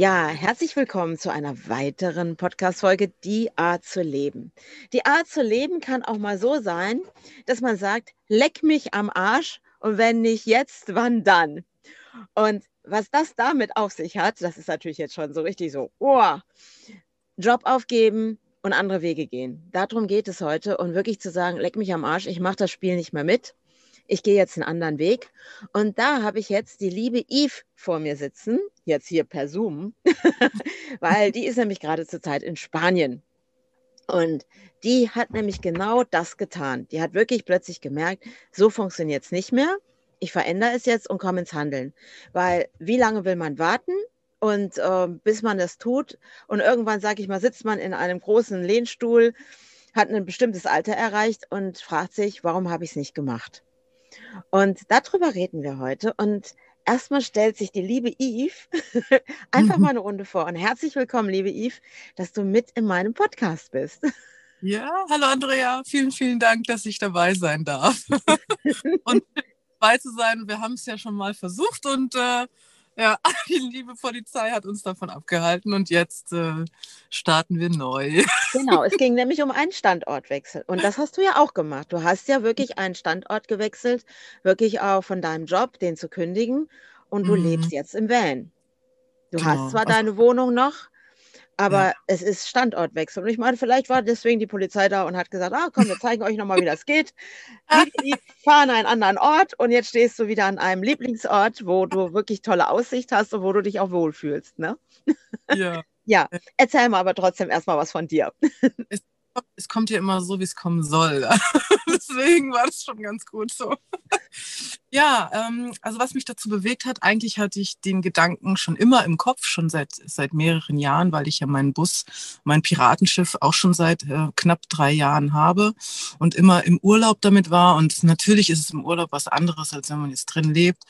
Ja, herzlich willkommen zu einer weiteren Podcast-Folge, Die Art zu leben. Die Art zu leben kann auch mal so sein, dass man sagt, leck mich am Arsch und wenn nicht jetzt, wann dann? Und was das damit auf sich hat, das ist natürlich jetzt schon so richtig so, oh, Job aufgeben und andere Wege gehen. Darum geht es heute und wirklich zu sagen, leck mich am Arsch, ich mache das Spiel nicht mehr mit ich gehe jetzt einen anderen Weg. Und da habe ich jetzt die liebe Eve vor mir sitzen, jetzt hier per Zoom, weil die ist nämlich gerade zurzeit in Spanien. Und die hat nämlich genau das getan. Die hat wirklich plötzlich gemerkt, so funktioniert es nicht mehr. Ich verändere es jetzt und komme ins Handeln. Weil wie lange will man warten? Und äh, bis man das tut und irgendwann, sage ich mal, sitzt man in einem großen Lehnstuhl, hat ein bestimmtes Alter erreicht und fragt sich, warum habe ich es nicht gemacht? Und darüber reden wir heute. Und erstmal stellt sich die liebe Eve einfach mhm. mal eine Runde vor. Und herzlich willkommen, liebe Eve, dass du mit in meinem Podcast bist. Ja, hallo Andrea. Vielen, vielen Dank, dass ich dabei sein darf. und dabei zu sein. Wir haben es ja schon mal versucht und äh, ja, die liebe Polizei hat uns davon abgehalten und jetzt äh, starten wir neu. Genau, es ging nämlich um einen Standortwechsel. Und das hast du ja auch gemacht. Du hast ja wirklich einen Standort gewechselt, wirklich auch von deinem Job, den zu kündigen. Und du mhm. lebst jetzt im Van. Du genau. hast zwar deine Wohnung noch, aber ja. es ist Standortwechsel. Und ich meine, vielleicht war deswegen die Polizei da und hat gesagt, ah komm, wir zeigen euch nochmal, wie das geht. Die, fahren einen anderen Ort und jetzt stehst du wieder an einem Lieblingsort, wo du wirklich tolle Aussicht hast und wo du dich auch wohlfühlst. Ne? Ja. ja, erzähl mal aber trotzdem erstmal was von dir. Es es kommt ja immer so, wie es kommen soll. Deswegen war das schon ganz gut so. ja, ähm, also was mich dazu bewegt hat, eigentlich hatte ich den Gedanken schon immer im Kopf, schon seit, seit mehreren Jahren, weil ich ja meinen Bus, mein Piratenschiff auch schon seit äh, knapp drei Jahren habe und immer im Urlaub damit war. Und natürlich ist es im Urlaub was anderes, als wenn man jetzt drin lebt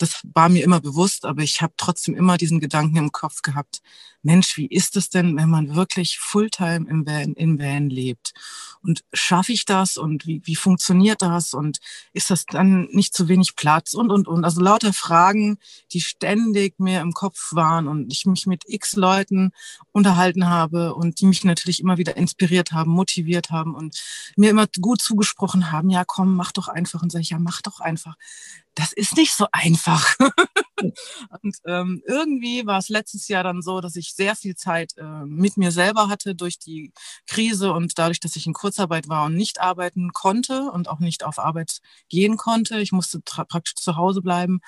das war mir immer bewusst, aber ich habe trotzdem immer diesen Gedanken im Kopf gehabt, Mensch, wie ist es denn, wenn man wirklich Fulltime im Van, im Van lebt? Und schaffe ich das und wie, wie funktioniert das und ist das dann nicht zu wenig Platz und, und, und. Also lauter Fragen, die ständig mir im Kopf waren und ich mich mit x Leuten unterhalten habe und die mich natürlich immer wieder inspiriert haben, motiviert haben und mir immer gut zugesprochen haben, ja komm, mach doch einfach und sage ich, ja mach doch einfach das ist nicht so einfach. und ähm, irgendwie war es letztes Jahr dann so, dass ich sehr viel Zeit äh, mit mir selber hatte durch die Krise und dadurch, dass ich in Kurzarbeit war und nicht arbeiten konnte und auch nicht auf Arbeit gehen konnte. Ich musste praktisch zu Hause bleiben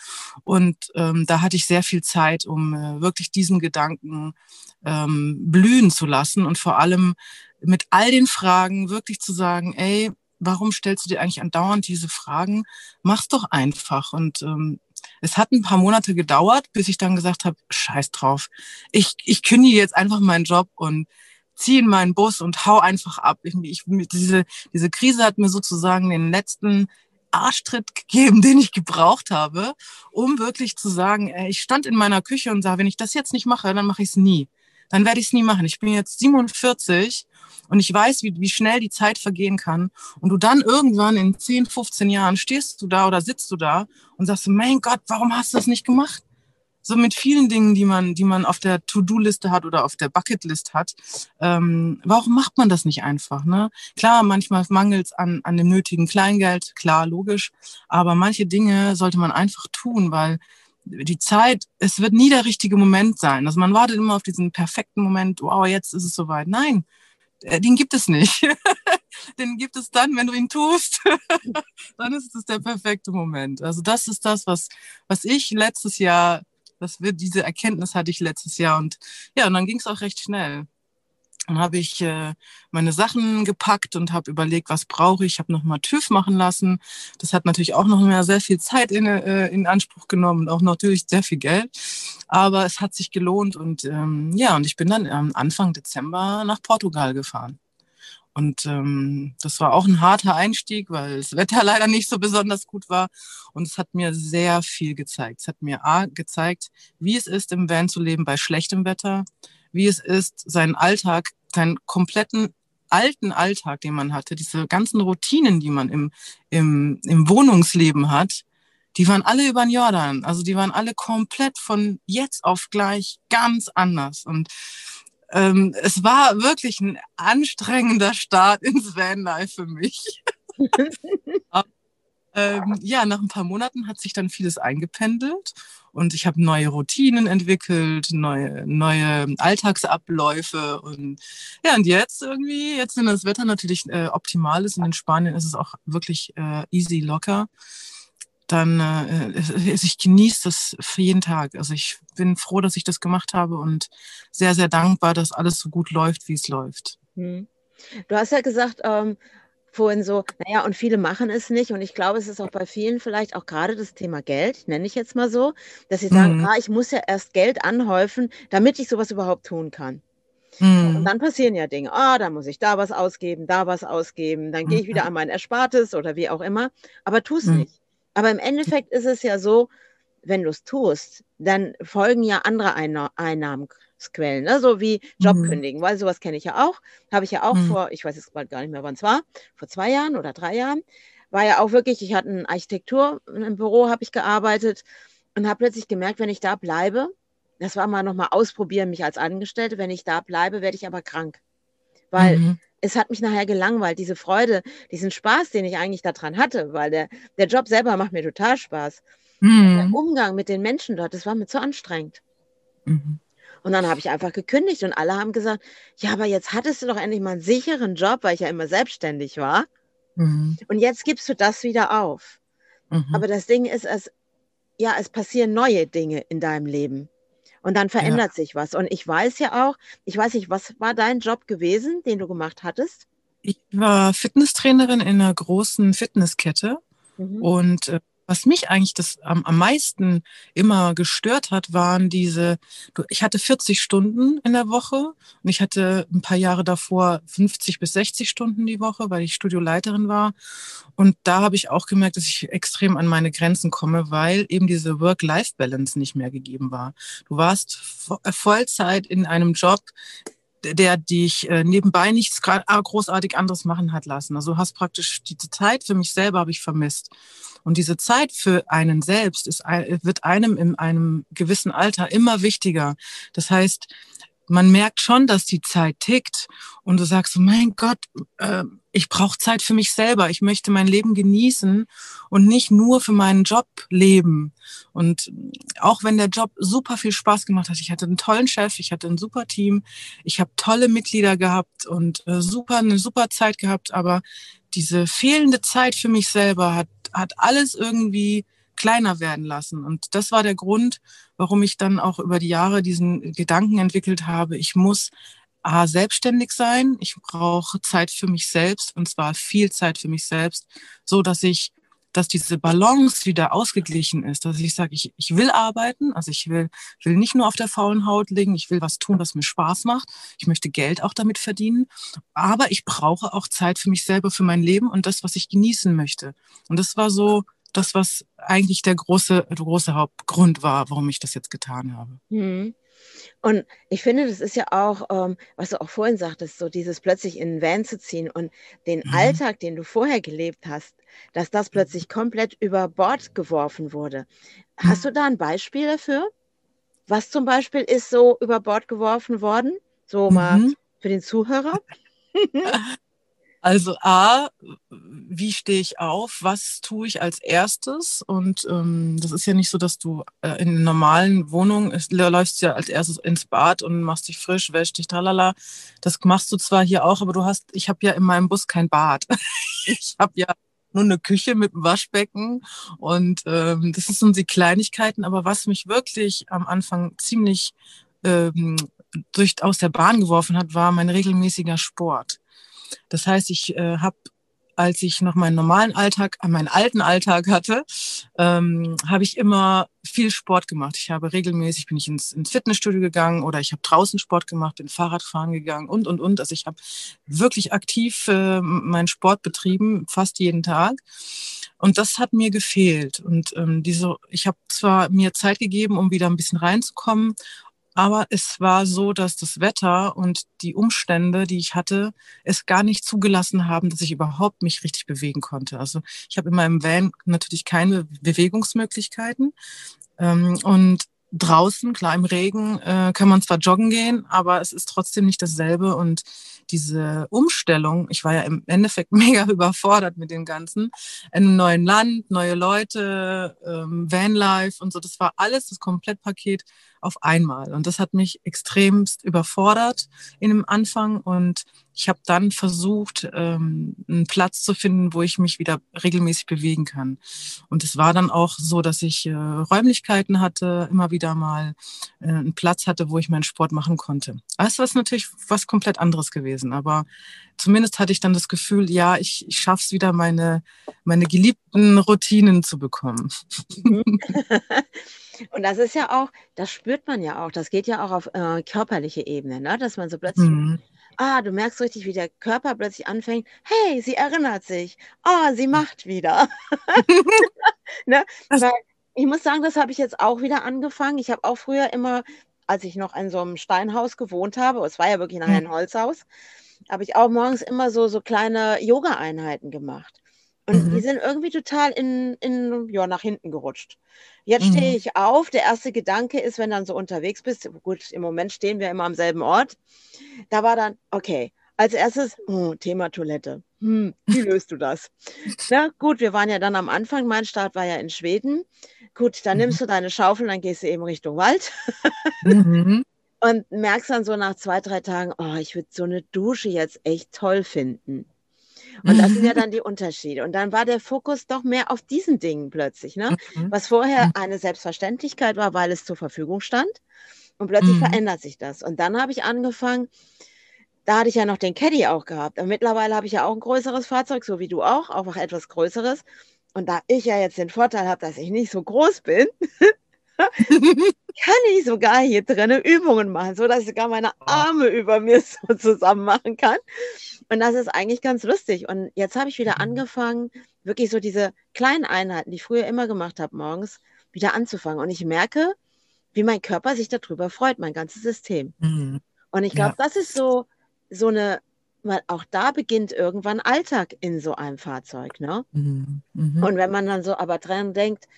und ähm, da hatte ich sehr viel Zeit, um äh, wirklich diesen Gedanken ähm, blühen zu lassen und vor allem mit all den Fragen wirklich zu sagen, ey, warum stellst du dir eigentlich andauernd diese Fragen? Mach's doch einfach. Und ähm, es hat ein paar Monate gedauert, bis ich dann gesagt habe, scheiß drauf. Ich, ich kündige jetzt einfach meinen Job und ziehe in meinen Bus und hau einfach ab. Ich, ich, diese, diese Krise hat mir sozusagen den letzten Arschtritt gegeben, den ich gebraucht habe, um wirklich zu sagen, ey, ich stand in meiner Küche und sage, wenn ich das jetzt nicht mache, dann mache ich es nie. Dann werde ich es nie machen. Ich bin jetzt 47 und ich weiß, wie, wie schnell die Zeit vergehen kann. Und du dann irgendwann in 10, 15 Jahren stehst du da oder sitzt du da und sagst, mein Gott, warum hast du das nicht gemacht? So mit vielen Dingen, die man, die man auf der To-Do-Liste hat oder auf der Bucket-List hat. Ähm, warum macht man das nicht einfach? Ne? Klar, manchmal mangelt es an, an dem nötigen Kleingeld, klar, logisch. Aber manche Dinge sollte man einfach tun, weil die Zeit, es wird nie der richtige Moment sein. Also man wartet immer auf diesen perfekten Moment, wow, jetzt ist es soweit. Nein, äh, den gibt es nicht. den gibt es dann, wenn du ihn tust. dann ist es der perfekte Moment. Also das ist das, was, was ich letztes Jahr, das wird, diese Erkenntnis hatte ich letztes Jahr und ja, und dann ging es auch recht schnell. Dann habe ich äh, meine Sachen gepackt und habe überlegt, was brauche ich. Ich habe nochmal TÜV machen lassen. Das hat natürlich auch noch mehr sehr viel Zeit in, äh, in Anspruch genommen und auch natürlich sehr viel Geld. Aber es hat sich gelohnt und ähm, ja, und ich bin dann ähm, Anfang Dezember nach Portugal gefahren. Und ähm, das war auch ein harter Einstieg, weil das Wetter leider nicht so besonders gut war. Und es hat mir sehr viel gezeigt. Es hat mir A, gezeigt, wie es ist, im Van zu leben bei schlechtem Wetter, wie es ist, seinen Alltag, seinen kompletten alten Alltag, den man hatte, diese ganzen Routinen, die man im, im, im Wohnungsleben hat, die waren alle über den Jordan. Also die waren alle komplett von jetzt auf gleich ganz anders. Und ähm, es war wirklich ein anstrengender Start ins Vanlife für mich. ähm, ja, nach ein paar Monaten hat sich dann vieles eingependelt und ich habe neue Routinen entwickelt, neue, neue Alltagsabläufe und ja, und jetzt irgendwie, jetzt wenn das Wetter natürlich äh, optimal ist und in Spanien ist es auch wirklich äh, easy locker, dann äh, ich genieße das für jeden Tag. Also ich bin froh, dass ich das gemacht habe und sehr, sehr dankbar, dass alles so gut läuft, wie es läuft. Hm. Du hast ja gesagt, ähm, vorhin so, naja, und viele machen es nicht. Und ich glaube, es ist auch bei vielen vielleicht auch gerade das Thema Geld, nenne ich jetzt mal so, dass sie sagen, mhm. ah, ich muss ja erst Geld anhäufen, damit ich sowas überhaupt tun kann. Mhm. Und dann passieren ja Dinge. Ah, da muss ich da was ausgeben, da was ausgeben, dann gehe ich wieder mhm. an mein Erspartes oder wie auch immer. Aber tu es mhm. nicht. Aber im Endeffekt ist es ja so, wenn du es tust, dann folgen ja andere Einnahmen Quellen, ne? so wie Job mhm. kündigen, weil sowas kenne ich ja auch. Habe ich ja auch mhm. vor, ich weiß jetzt gar nicht mehr, wann es war, vor zwei Jahren oder drei Jahren. War ja auch wirklich, ich hatte ein Architektur, im Büro habe ich gearbeitet und habe plötzlich gemerkt, wenn ich da bleibe, das war mal nochmal ausprobieren, mich als Angestellte, wenn ich da bleibe, werde ich aber krank. Weil mhm. es hat mich nachher gelangweilt, diese Freude, diesen Spaß, den ich eigentlich daran hatte, weil der, der Job selber macht mir total Spaß. Mhm. Der Umgang mit den Menschen dort, das war mir zu anstrengend. Mhm. Und dann habe ich einfach gekündigt und alle haben gesagt, ja, aber jetzt hattest du doch endlich mal einen sicheren Job, weil ich ja immer selbstständig war. Mhm. Und jetzt gibst du das wieder auf. Mhm. Aber das Ding ist, es, ja, es passieren neue Dinge in deinem Leben. Und dann verändert ja. sich was. Und ich weiß ja auch, ich weiß nicht, was war dein Job gewesen, den du gemacht hattest? Ich war Fitnesstrainerin in einer großen Fitnesskette. Mhm. Und äh, was mich eigentlich das am, am meisten immer gestört hat, waren diese, ich hatte 40 Stunden in der Woche und ich hatte ein paar Jahre davor 50 bis 60 Stunden die Woche, weil ich Studioleiterin war. Und da habe ich auch gemerkt, dass ich extrem an meine Grenzen komme, weil eben diese Work-Life-Balance nicht mehr gegeben war. Du warst Vollzeit in einem Job, der dich äh, nebenbei nichts ah, großartig anderes machen hat lassen. Also hast praktisch diese Zeit für mich selber habe ich vermisst. Und diese Zeit für einen selbst ist, wird einem in einem gewissen Alter immer wichtiger. Das heißt, man merkt schon, dass die Zeit tickt und du sagst, mein Gott, äh, ich brauche Zeit für mich selber. Ich möchte mein Leben genießen und nicht nur für meinen Job leben. Und auch wenn der Job super viel Spaß gemacht hat, ich hatte einen tollen Chef, ich hatte ein super Team, ich habe tolle Mitglieder gehabt und äh, super eine super Zeit gehabt, aber diese fehlende Zeit für mich selber hat hat alles irgendwie kleiner werden lassen. Und das war der Grund, warum ich dann auch über die Jahre diesen Gedanken entwickelt habe, ich muss A, selbstständig sein, ich brauche Zeit für mich selbst und zwar viel Zeit für mich selbst, so dass ich, dass diese Balance wieder ausgeglichen ist, dass ich sage, ich, ich will arbeiten, also ich will, will nicht nur auf der faulen Haut liegen, ich will was tun, was mir Spaß macht, ich möchte Geld auch damit verdienen, aber ich brauche auch Zeit für mich selber, für mein Leben und das, was ich genießen möchte. Und das war so das, was eigentlich der große, der große Hauptgrund war, warum ich das jetzt getan habe. Mhm. Und ich finde, das ist ja auch, ähm, was du auch vorhin sagtest, so dieses plötzlich in den Van zu ziehen und den mhm. Alltag, den du vorher gelebt hast, dass das plötzlich komplett über Bord geworfen wurde. Hast mhm. du da ein Beispiel dafür? Was zum Beispiel ist so über Bord geworfen worden? So mal mhm. für den Zuhörer? Also A, wie stehe ich auf? Was tue ich als erstes? Und ähm, das ist ja nicht so, dass du äh, in normalen Wohnungen ist, läufst ja als erstes ins Bad und machst dich frisch, wäschst dich, tralala. Das machst du zwar hier auch, aber du hast, ich habe ja in meinem Bus kein Bad. ich habe ja nur eine Küche mit einem Waschbecken und ähm, das sind so die Kleinigkeiten. Aber was mich wirklich am Anfang ziemlich ähm, durch, aus der Bahn geworfen hat, war mein regelmäßiger Sport. Das heißt, ich äh, habe als ich noch meinen normalen Alltag, äh, meinen alten Alltag hatte, ähm, habe ich immer viel Sport gemacht. Ich habe regelmäßig, bin ich ins, ins Fitnessstudio gegangen oder ich habe draußen Sport gemacht, bin Fahrradfahren gegangen und, und, und. Also ich habe wirklich aktiv äh, meinen Sport betrieben, fast jeden Tag. Und das hat mir gefehlt. Und ähm, diese, ich habe zwar mir Zeit gegeben, um wieder ein bisschen reinzukommen, aber es war so, dass das Wetter und die Umstände, die ich hatte, es gar nicht zugelassen haben, dass ich überhaupt mich richtig bewegen konnte. Also ich habe in meinem Van natürlich keine Bewegungsmöglichkeiten. Ähm, und draußen, klar im Regen, äh, kann man zwar joggen gehen, aber es ist trotzdem nicht dasselbe. Und diese Umstellung, ich war ja im Endeffekt mega überfordert mit dem Ganzen, in einem neuen Land, neue Leute, ähm, Vanlife und so, das war alles das Komplettpaket auf einmal. Und das hat mich extremst überfordert in dem Anfang. Und ich habe dann versucht, ähm, einen Platz zu finden, wo ich mich wieder regelmäßig bewegen kann. Und es war dann auch so, dass ich äh, Räumlichkeiten hatte, immer wieder mal äh, einen Platz hatte, wo ich meinen Sport machen konnte. Das ist natürlich was komplett anderes gewesen. Aber zumindest hatte ich dann das Gefühl, ja, ich, ich schaffe es wieder, meine, meine geliebten Routinen zu bekommen. Und das ist ja auch, das spürt man ja auch, das geht ja auch auf äh, körperliche Ebene, ne? dass man so plötzlich, mhm. ah, du merkst richtig, wie der Körper plötzlich anfängt, hey, sie erinnert sich, ah, sie macht wieder. ne? Weil ich muss sagen, das habe ich jetzt auch wieder angefangen. Ich habe auch früher immer, als ich noch in so einem Steinhaus gewohnt habe, es war ja wirklich nachher ein. Holzhaus, habe ich auch morgens immer so, so kleine Yoga-Einheiten gemacht. Und mhm. die sind irgendwie total in, in, ja, nach hinten gerutscht. Jetzt mhm. stehe ich auf. Der erste Gedanke ist, wenn dann so unterwegs bist, gut, im Moment stehen wir immer am selben Ort. Da war dann, okay, als erstes, oh, Thema Toilette. Hm, wie löst du das? Na gut, wir waren ja dann am Anfang, mein Start war ja in Schweden. Gut, dann mhm. nimmst du deine Schaufel, dann gehst du eben Richtung Wald. mhm. Und merkst dann so nach zwei, drei Tagen, oh, ich würde so eine Dusche jetzt echt toll finden. Und das sind ja dann die Unterschiede. Und dann war der Fokus doch mehr auf diesen Dingen plötzlich, ne? Mhm. Was vorher mhm. eine Selbstverständlichkeit war, weil es zur Verfügung stand. Und plötzlich mhm. verändert sich das. Und dann habe ich angefangen, da hatte ich ja noch den Caddy auch gehabt. Und mittlerweile habe ich ja auch ein größeres Fahrzeug, so wie du auch, auch etwas größeres. Und da ich ja jetzt den Vorteil habe, dass ich nicht so groß bin, kann ich sogar hier drinnen Übungen machen, so dass ich sogar meine Arme über mir so zusammen machen kann. Und das ist eigentlich ganz lustig. Und jetzt habe ich wieder mhm. angefangen, wirklich so diese kleinen Einheiten, die ich früher immer gemacht habe, morgens, wieder anzufangen. Und ich merke, wie mein Körper sich darüber freut, mein ganzes System. Mhm. Und ich glaube, ja. das ist so, so eine, weil auch da beginnt irgendwann Alltag in so einem Fahrzeug. Ne? Mhm. Mhm. Und wenn man dann so aber dran denkt,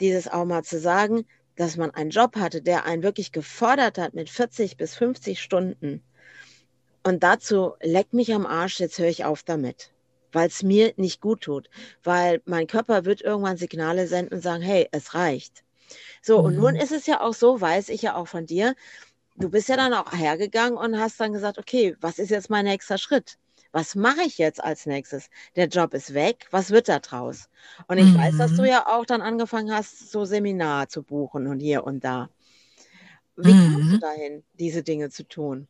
dieses auch mal zu sagen, dass man einen Job hatte, der einen wirklich gefordert hat mit 40 bis 50 Stunden, und dazu leck mich am Arsch, jetzt höre ich auf damit, weil es mir nicht gut tut, weil mein Körper wird irgendwann Signale senden und sagen, hey, es reicht. So, mhm. und nun mhm. ist es ja auch so, weiß ich ja auch von dir, du bist ja dann auch hergegangen und hast dann gesagt, okay, was ist jetzt mein nächster Schritt? Was mache ich jetzt als nächstes? Der Job ist weg, was wird da draus? Und ich mhm. weiß, dass du mhm. ja auch dann angefangen hast, so Seminar zu buchen und hier und da. Wie mhm. kommst du dahin, diese Dinge zu tun?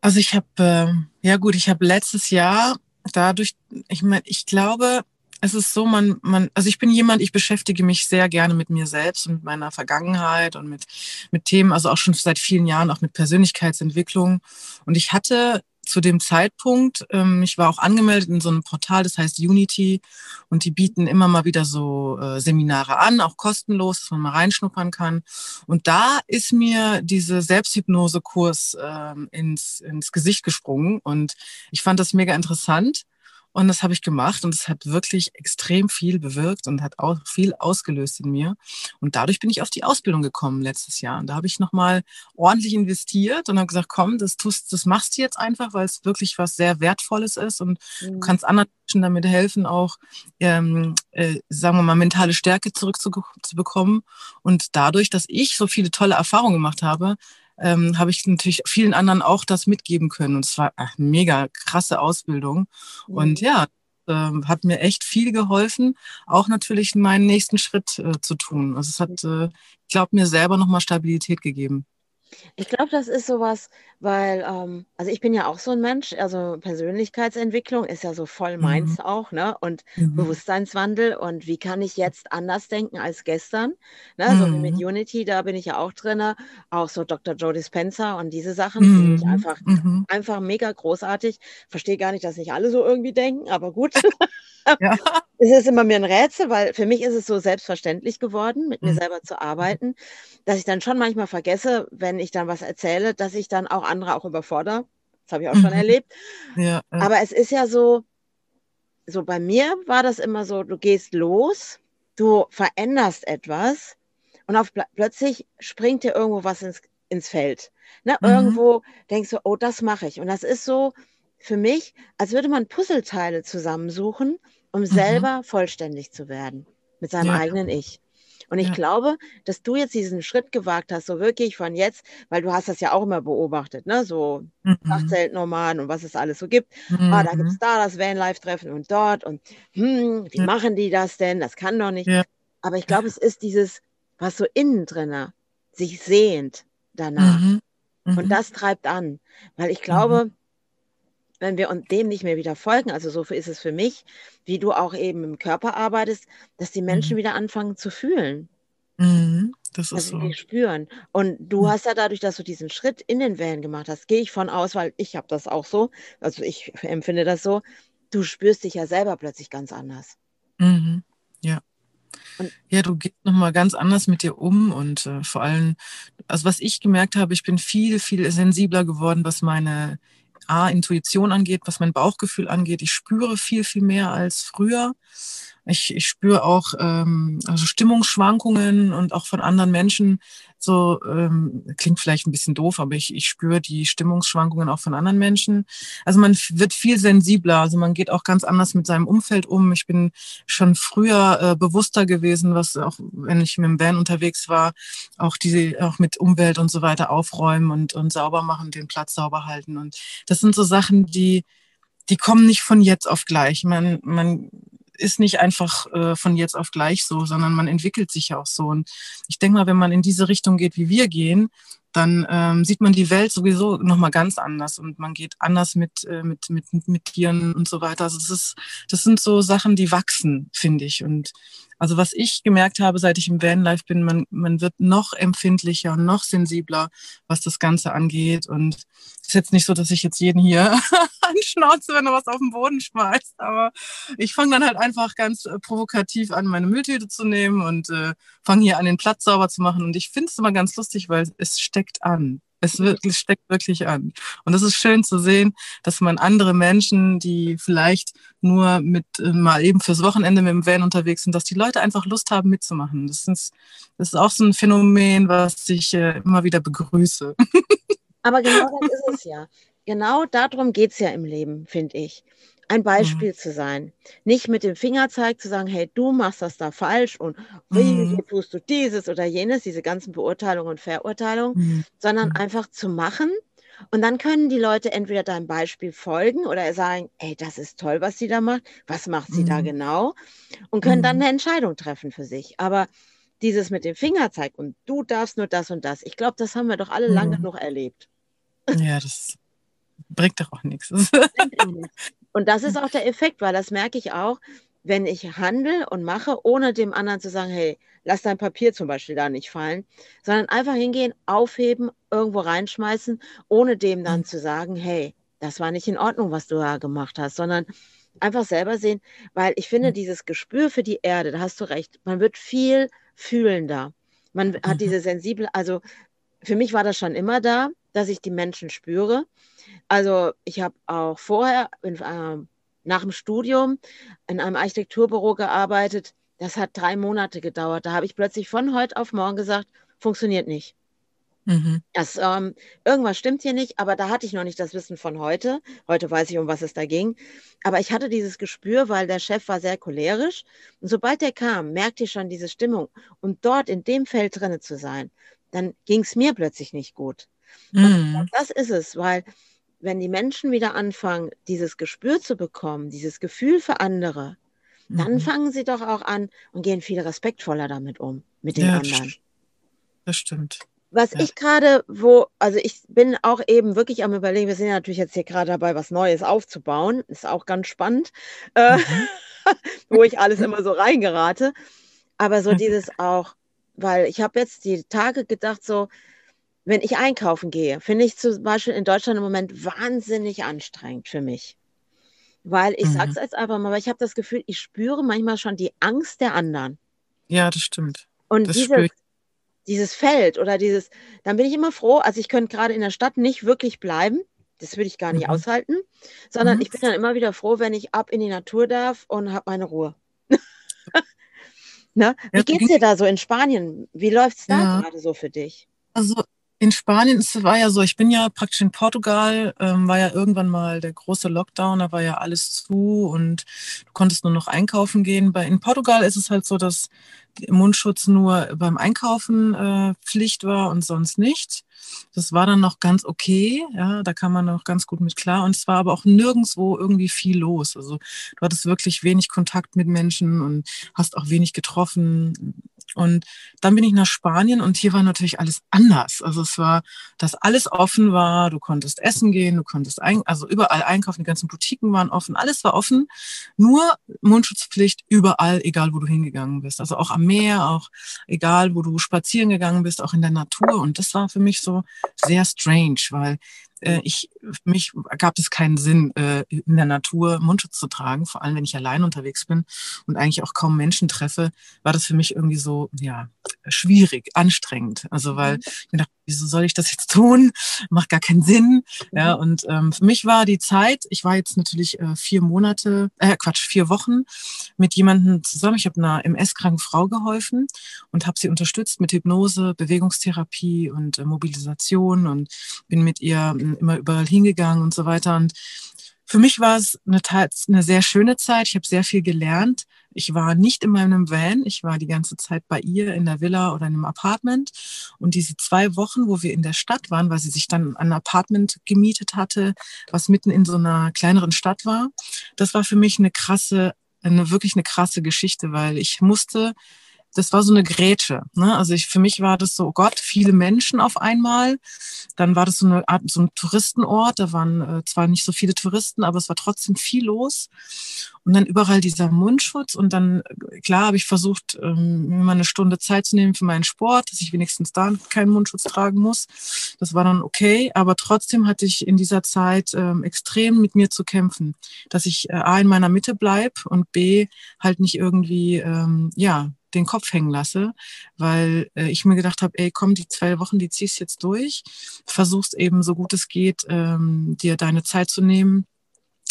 Also ich habe, äh, ja gut, ich habe letztes Jahr dadurch, ich meine, ich glaube, es ist so, man, man, also ich bin jemand, ich beschäftige mich sehr gerne mit mir selbst und mit meiner Vergangenheit und mit, mit Themen, also auch schon seit vielen Jahren, auch mit Persönlichkeitsentwicklung. Und ich hatte zu dem Zeitpunkt, ähm, ich war auch angemeldet in so einem Portal, das heißt Unity, und die bieten immer mal wieder so äh, Seminare an, auch kostenlos, dass man mal reinschnuppern kann. Und da ist mir diese Selbsthypnose-Kurs ähm, ins, ins Gesicht gesprungen und ich fand das mega interessant. Und das habe ich gemacht und es hat wirklich extrem viel bewirkt und hat auch viel ausgelöst in mir. Und dadurch bin ich auf die Ausbildung gekommen letztes Jahr. Und da habe ich nochmal ordentlich investiert und habe gesagt, komm, das tust, das machst du jetzt einfach, weil es wirklich was sehr Wertvolles ist und mhm. du kannst anderen Menschen damit helfen, auch, ähm, äh, sagen wir mal, mentale Stärke zurückzubekommen. Und dadurch, dass ich so viele tolle Erfahrungen gemacht habe, ähm, habe ich natürlich vielen anderen auch das mitgeben können. Und es war eine mega krasse Ausbildung. Mhm. Und ja, äh, hat mir echt viel geholfen, auch natürlich meinen nächsten Schritt äh, zu tun. Also es hat, äh, ich glaube, mir selber nochmal Stabilität gegeben. Ich glaube, das ist sowas, weil, ähm, also ich bin ja auch so ein Mensch, also Persönlichkeitsentwicklung ist ja so voll meins Mhm. auch, ne? Und Mhm. Bewusstseinswandel und wie kann ich jetzt anders denken als gestern? Ne? So wie mit Mhm. Unity, da bin ich ja auch drin, auch so Dr. Joe Dispenza und diese Sachen finde ich Mhm. einfach, Mhm. einfach mega großartig. Verstehe gar nicht, dass nicht alle so irgendwie denken, aber gut. Ja. Es ist immer mir ein Rätsel, weil für mich ist es so selbstverständlich geworden, mit mir Mhm. selber zu arbeiten, dass ich dann schon manchmal vergesse, wenn ich dann was erzähle, dass ich dann auch andere auch überfordere. Das habe ich auch schon Mhm. erlebt. Ja, ja. Aber es ist ja so, so bei mir war das immer so, du gehst los, du veränderst etwas und auf pl plötzlich springt dir irgendwo was ins, ins Feld. Ne? Mhm. Irgendwo denkst du, oh, das mache ich. Und das ist so für mich, als würde man Puzzleteile zusammensuchen, um Mhm. selber vollständig zu werden mit seinem Ja. eigenen Ich. Und ich Ja. glaube, dass du jetzt diesen Schritt gewagt hast, so wirklich von jetzt, weil du hast das ja auch immer beobachtet, ne? so Mhm. Nachtzeltnomaden und was es alles so gibt. Ah, da gibt es Mhm. da das Vanlife-Treffen und dort und hm, wie Ja. machen die das denn? Das kann doch nicht. Ja. Aber ich glaube, es ist dieses, was so innen drinne sich sehnt danach. Mhm. Und Mhm. das treibt an. Weil ich Mhm. glaube, wenn wir uns dem nicht mehr wieder folgen, also so ist es für mich, wie du auch eben im Körper arbeitest, dass die Menschen Mhm. wieder anfangen zu fühlen. Mhm. Das ist Also so. die spüren. Und du Mhm. hast ja dadurch, dass du diesen Schritt in den Van gemacht hast, gehe ich von aus, weil ich habe das auch so, also ich empfinde das so, du spürst dich ja selber plötzlich ganz anders. Mhm. Ja. Und Ja, du gehst nochmal ganz anders mit dir um und äh, vor allem, also was ich gemerkt habe, ich bin viel, viel sensibler geworden, was meine A, Intuition angeht, was mein Bauchgefühl angeht. Ich spüre viel, viel mehr als früher. Ich, ich spüre auch ähm, also Stimmungsschwankungen und auch von anderen Menschen. So ähm, klingt vielleicht ein bisschen doof, aber ich, ich spüre die Stimmungsschwankungen auch von anderen Menschen. Also man wird viel sensibler. Also man geht auch ganz anders mit seinem Umfeld um. Ich bin schon früher äh, bewusster gewesen, was auch, wenn ich mit dem Van unterwegs war, auch diese, auch mit Umwelt und so weiter aufräumen und, und sauber machen, den Platz sauber halten. Und das sind so Sachen, die, die kommen nicht von jetzt auf gleich. Man, man ist nicht einfach äh, von jetzt auf gleich so, sondern man entwickelt sich ja auch so. Und ich denke mal, wenn man in diese Richtung geht, wie wir gehen, dann ähm, sieht man die Welt sowieso nochmal ganz anders und man geht anders mit, äh, mit, mit, mit Tieren und so weiter. Also das ist, das sind so Sachen, die wachsen, finde ich. Und also was ich gemerkt habe, seit ich im Vanlife bin, man, man wird noch empfindlicher und noch sensibler, was das Ganze angeht. Und es ist jetzt nicht so, dass ich jetzt jeden hier anschnauze, wenn er was auf den Boden schmeißt. Aber ich fange dann halt einfach ganz äh, provokativ an, meine Mülltüte zu nehmen und äh, fange hier an, den Platz sauber zu machen. Und ich finde es immer ganz lustig, weil es steckt an. Es wirklich, steckt wirklich an. Und es ist schön zu sehen, dass man andere Menschen, die vielleicht nur mit äh, mal eben fürs Wochenende mit dem Van unterwegs sind, dass die Leute einfach Lust haben mitzumachen. Das ist, das ist auch so ein Phänomen, was ich äh, immer wieder begrüße. Aber genau das ist es ja. Genau darum geht es ja im Leben, finde ich. Ein Beispiel Mhm. zu sein. Nicht mit dem Fingerzeig zu sagen, hey, du machst das da falsch und wie, Mhm. tust du dieses oder jenes, diese ganzen Beurteilungen und Verurteilungen, Mhm. sondern Mhm. einfach zu machen. Und dann können die Leute entweder deinem Beispiel folgen oder sagen, ey, das ist toll, was sie da macht. Was macht sie da Mhm. genau? Und können dann Mhm. eine Entscheidung treffen für sich. Aber dieses mit dem Fingerzeig und du darfst nur das und das, ich glaube, das haben wir doch alle lang Mhm. genug erlebt. Ja, das bringt doch auch nichts. Und das ist auch der Effekt, weil das merke ich auch, wenn ich handle und mache, ohne dem anderen zu sagen, hey, lass dein Papier zum Beispiel da nicht fallen, sondern einfach hingehen, aufheben, irgendwo reinschmeißen, ohne dem dann Mhm. zu sagen, hey, das war nicht in Ordnung, was du da gemacht hast, sondern einfach selber sehen, weil ich finde, Mhm. dieses Gespür für die Erde, da hast du recht, man wird viel fühlender. Man hat Mhm. diese sensible, also für mich war das schon immer da, dass ich die Menschen spüre. Also ich habe auch vorher in, ähm, nach dem Studium in einem Architekturbüro gearbeitet. Das hat drei Monate gedauert. Da habe ich plötzlich von heute auf morgen gesagt, funktioniert nicht. Mhm. Das, ähm, irgendwas stimmt hier nicht, aber da hatte ich noch nicht das Wissen von heute. Heute weiß ich, um was es da ging. Aber ich hatte dieses Gespür, weil der Chef war sehr cholerisch. Und sobald er kam, merkte ich schon diese Stimmung. Und dort in dem Feld drinne zu sein, dann ging es mir plötzlich nicht gut. Mhm. das ist es, weil wenn die Menschen wieder anfangen, dieses Gespür zu bekommen, dieses Gefühl für andere, dann Mhm. fangen sie doch auch an und gehen viel respektvoller damit um, mit den Ja, anderen. das stimmt. Was ja. ich gerade, wo, also ich bin auch eben wirklich am überlegen, wir sind ja natürlich jetzt hier gerade dabei, was Neues aufzubauen. Ist auch ganz spannend, äh, mhm. wo ich alles immer so reingerate. Aber so dieses auch, weil ich habe jetzt die Tage gedacht, so, wenn ich einkaufen gehe, finde ich zum Beispiel in Deutschland im Moment wahnsinnig anstrengend für mich. Weil ich mhm. sage es jetzt einfach mal, weil ich habe das Gefühl, ich spüre manchmal schon die Angst der anderen. Ja, das stimmt. Und das dieses, dieses Feld oder dieses, dann bin ich immer froh, also ich könnte gerade in der Stadt nicht wirklich bleiben, das würde ich gar nicht mhm. aushalten, sondern mhm. ich bin dann immer wieder froh, wenn ich ab in die Natur darf und habe meine Ruhe. ne? Wie geht's dir da so in Spanien? Wie läuft es da ja. gerade so für dich? Also in Spanien es war ja so, ich bin ja praktisch in Portugal, ähm, war ja irgendwann mal der große Lockdown, da war ja alles zu und du konntest nur noch einkaufen gehen. Bei, in Portugal ist es halt so, dass Mundschutz nur beim Einkaufen äh, Pflicht war und sonst nicht. Das war dann noch ganz okay, ja, da kam man noch ganz gut mit klar. Und es war aber auch nirgendwo irgendwie viel los. Also du hattest wirklich wenig Kontakt mit Menschen und hast auch wenig getroffen. Und dann bin ich nach Spanien und hier war natürlich alles anders. Also es war, dass alles offen war, du konntest essen gehen, du konntest ein, also überall einkaufen, die ganzen Boutiquen waren offen, alles war offen. Nur Mundschutzpflicht überall, egal wo du hingegangen bist. Also auch am Meer, auch egal wo du spazieren gegangen bist, auch in der Natur. Und das war für mich so sehr strange, weil äh, ich, für mich gab es keinen Sinn, äh, in der Natur Mundschutz zu tragen, vor allem wenn ich allein unterwegs bin und eigentlich auch kaum Menschen treffe, war das für mich irgendwie so, ja, schwierig, anstrengend. Also weil mhm. ich mir dachte, wieso soll ich das jetzt tun? Macht gar keinen Sinn. Ja, mhm. und ähm, für mich war die Zeit, ich war jetzt natürlich äh, vier Monate, äh, Quatsch, vier Wochen mit jemandem zusammen. Ich habe einer MS-kranken Frau geholfen und habe sie unterstützt mit Hypnose, Bewegungstherapie und äh, Mobilisation und bin mit ihr äh, immer überall hingegangen und so weiter. Und für mich war es eine, eine sehr schöne Zeit. Ich habe sehr viel gelernt. Ich war nicht in meinem Van. Ich war die ganze Zeit bei ihr in der Villa oder in einem Apartment. Und diese zwei Wochen, wo wir in der Stadt waren, weil sie sich dann ein Apartment gemietet hatte, was mitten in so einer kleineren Stadt war, das war für mich eine krasse, eine wirklich eine krasse Geschichte, weil ich musste das war so eine Grätsche. Ne? Also ich, für mich war das so, oh Gott, viele Menschen auf einmal. Dann war das so eine Art, so ein Touristenort. Da waren äh, zwar nicht so viele Touristen, aber es war trotzdem viel los. Und dann überall dieser Mundschutz. Und dann, äh, klar, habe ich versucht, ähm, mir mal eine Stunde Zeit zu nehmen für meinen Sport, dass ich wenigstens da keinen Mundschutz tragen muss. Das war dann okay. Aber trotzdem hatte ich in dieser Zeit ähm, extrem mit mir zu kämpfen, dass ich äh, A in meiner Mitte bleib und B halt nicht irgendwie, ähm, ja, den Kopf hängen lasse, weil äh, ich mir gedacht habe, ey, komm, die zwei Wochen, die ziehst jetzt durch, versuchst eben so gut es geht, ähm, dir deine Zeit zu nehmen.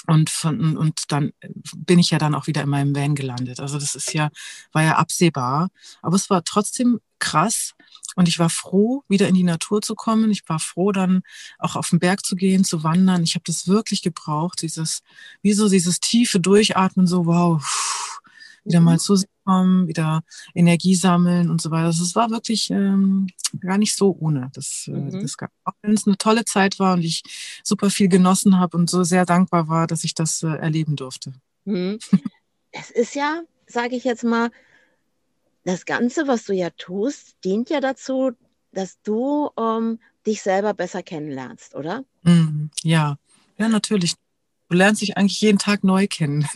Und, von, und dann bin ich ja dann auch wieder in meinem Van gelandet. Also das ist ja, war ja absehbar. Aber es war trotzdem krass. Und ich war froh, wieder in die Natur zu kommen. Ich war froh, dann auch auf den Berg zu gehen, zu wandern. Ich habe das wirklich gebraucht, dieses, wie so dieses tiefe Durchatmen, so wow, wieder mal mhm. zu sich kommen, wieder Energie sammeln und so weiter. Also es war wirklich ähm, gar nicht so ohne. Das, äh, mhm. das gab, auch wenn es eine tolle Zeit war und ich super viel genossen habe und so sehr dankbar war, dass ich das äh, erleben durfte. Mhm. Es ist ja, sage ich jetzt mal, das Ganze, was du ja tust, dient ja dazu, dass du ähm, dich selber besser kennenlernst, oder? Mhm. Ja, ja, natürlich. Du lernst dich eigentlich jeden Tag neu kennen.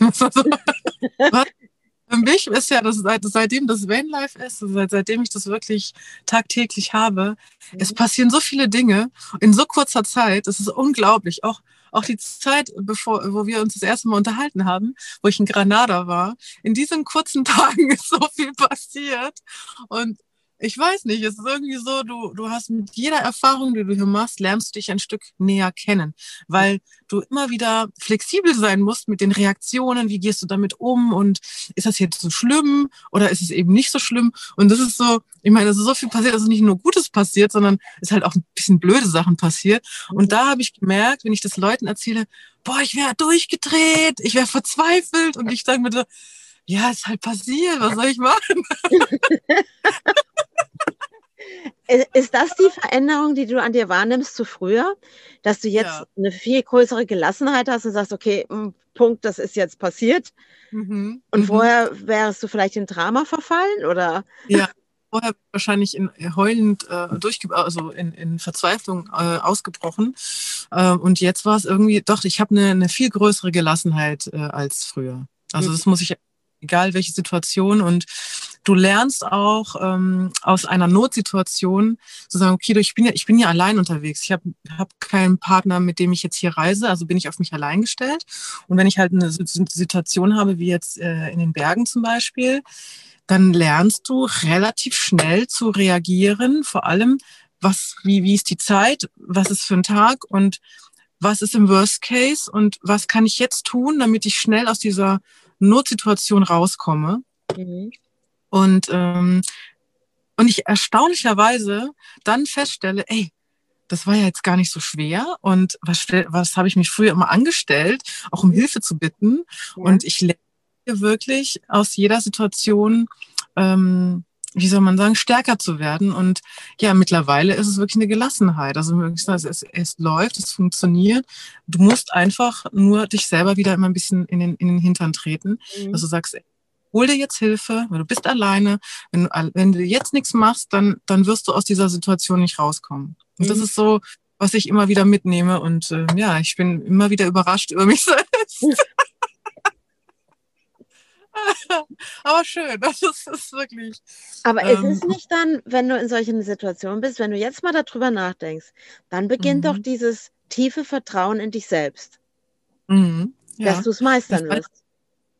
Für mich ist ja, das seit, seitdem das Vanlife ist, seit, seitdem ich das wirklich tagtäglich habe, mhm. es passieren so viele Dinge in so kurzer Zeit. Es ist unglaublich. Auch, auch die Zeit, bevor, wo wir uns das erste Mal unterhalten haben, wo ich in Granada war. In diesen kurzen Tagen ist so viel passiert. Und ich weiß nicht, es ist irgendwie so, du, du hast mit jeder Erfahrung, die du hier machst, lernst du dich ein Stück näher kennen, weil du immer wieder flexibel sein musst mit den Reaktionen, wie gehst du damit um und ist das jetzt so schlimm oder ist es eben nicht so schlimm? Und das ist so, ich meine, es ist so viel passiert, dass nicht nur Gutes passiert, sondern es halt auch ein bisschen blöde Sachen passiert. Und mhm. da habe ich gemerkt, wenn ich das Leuten erzähle, boah, ich wäre durchgedreht, ich wäre verzweifelt und ich sage mir so, ja, ist halt passiert, was soll ich machen? Ist das die Veränderung, die du an dir wahrnimmst zu früher? Dass du jetzt ja. eine viel größere Gelassenheit hast und sagst, okay, hm, Punkt, das ist jetzt passiert. Mhm. Und mhm. vorher wärst du vielleicht in Drama verfallen, oder? Ja, vorher wahrscheinlich in, heulend äh, durchge also in, in Verzweiflung äh, ausgebrochen. Äh, und jetzt war es irgendwie, doch, ich habe eine, eine viel größere Gelassenheit äh, als früher. Also das muss ich, egal welche Situation. Und du lernst auch ähm, aus einer Notsituation zu sagen, okay, ich bin ja, ich bin ja allein unterwegs. Ich habe hab keinen Partner, mit dem ich jetzt hier reise, also bin ich auf mich allein gestellt. Und wenn ich halt eine Situation habe, wie jetzt äh, in den Bergen zum Beispiel, dann lernst du relativ schnell zu reagieren, vor allem, was, wie, wie ist die Zeit, was ist für ein Tag und was ist im Worst Case und was kann ich jetzt tun, damit ich schnell aus dieser Notsituation rauskomme. Mhm. Und, ähm, und ich erstaunlicherweise dann feststelle, ey, das war ja jetzt gar nicht so schwer. Und was, was habe ich mich früher immer angestellt, auch um Hilfe zu bitten. Ja. Und ich lerne wirklich aus jeder Situation, ähm, wie soll man sagen, stärker zu werden. Und ja, mittlerweile ist es wirklich eine Gelassenheit. Also es, es läuft, es funktioniert. Du musst einfach nur dich selber wieder immer ein bisschen in den, in den Hintern treten, mhm. dass du sagst, hol dir jetzt Hilfe, weil du bist alleine. Wenn du, wenn du jetzt nichts machst, dann, dann wirst du aus dieser Situation nicht rauskommen. Und mhm. das ist so, was ich immer wieder mitnehme. Und äh, ja, ich bin immer wieder überrascht über mich selbst. Aber schön, das ist, ist wirklich. Aber ähm, ist es nicht dann, wenn du in solchen Situationen bist, wenn du jetzt mal darüber nachdenkst, dann beginnt doch mhm. dieses tiefe Vertrauen in dich selbst. Mhm. Dass du es meistern wirst.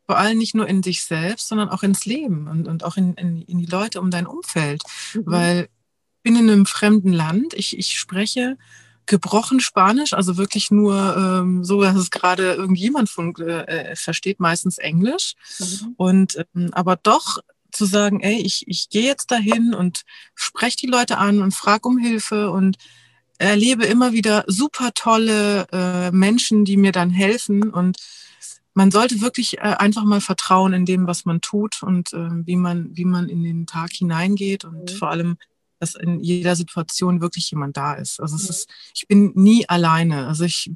Vor allem nicht nur in dich selbst, sondern auch ins Leben und, und auch in, in, in die Leute um dein Umfeld. Mhm. Weil ich bin in einem fremden Land, ich, ich spreche gebrochen Spanisch, also wirklich nur ähm, so, dass es gerade irgendjemand von, äh, versteht, meistens Englisch. Mhm. Und ähm, aber doch zu sagen, ey, ich, ich gehe jetzt dahin und spreche die Leute an und frage um Hilfe und erlebe immer wieder super tolle äh, Menschen, die mir dann helfen und man sollte wirklich äh, einfach mal vertrauen in dem, was man tut und äh, wie man wie man in den Tag hineingeht und mhm. vor allem dass in jeder Situation wirklich jemand da ist. Also es mhm. ist, ich bin nie alleine. Also ich,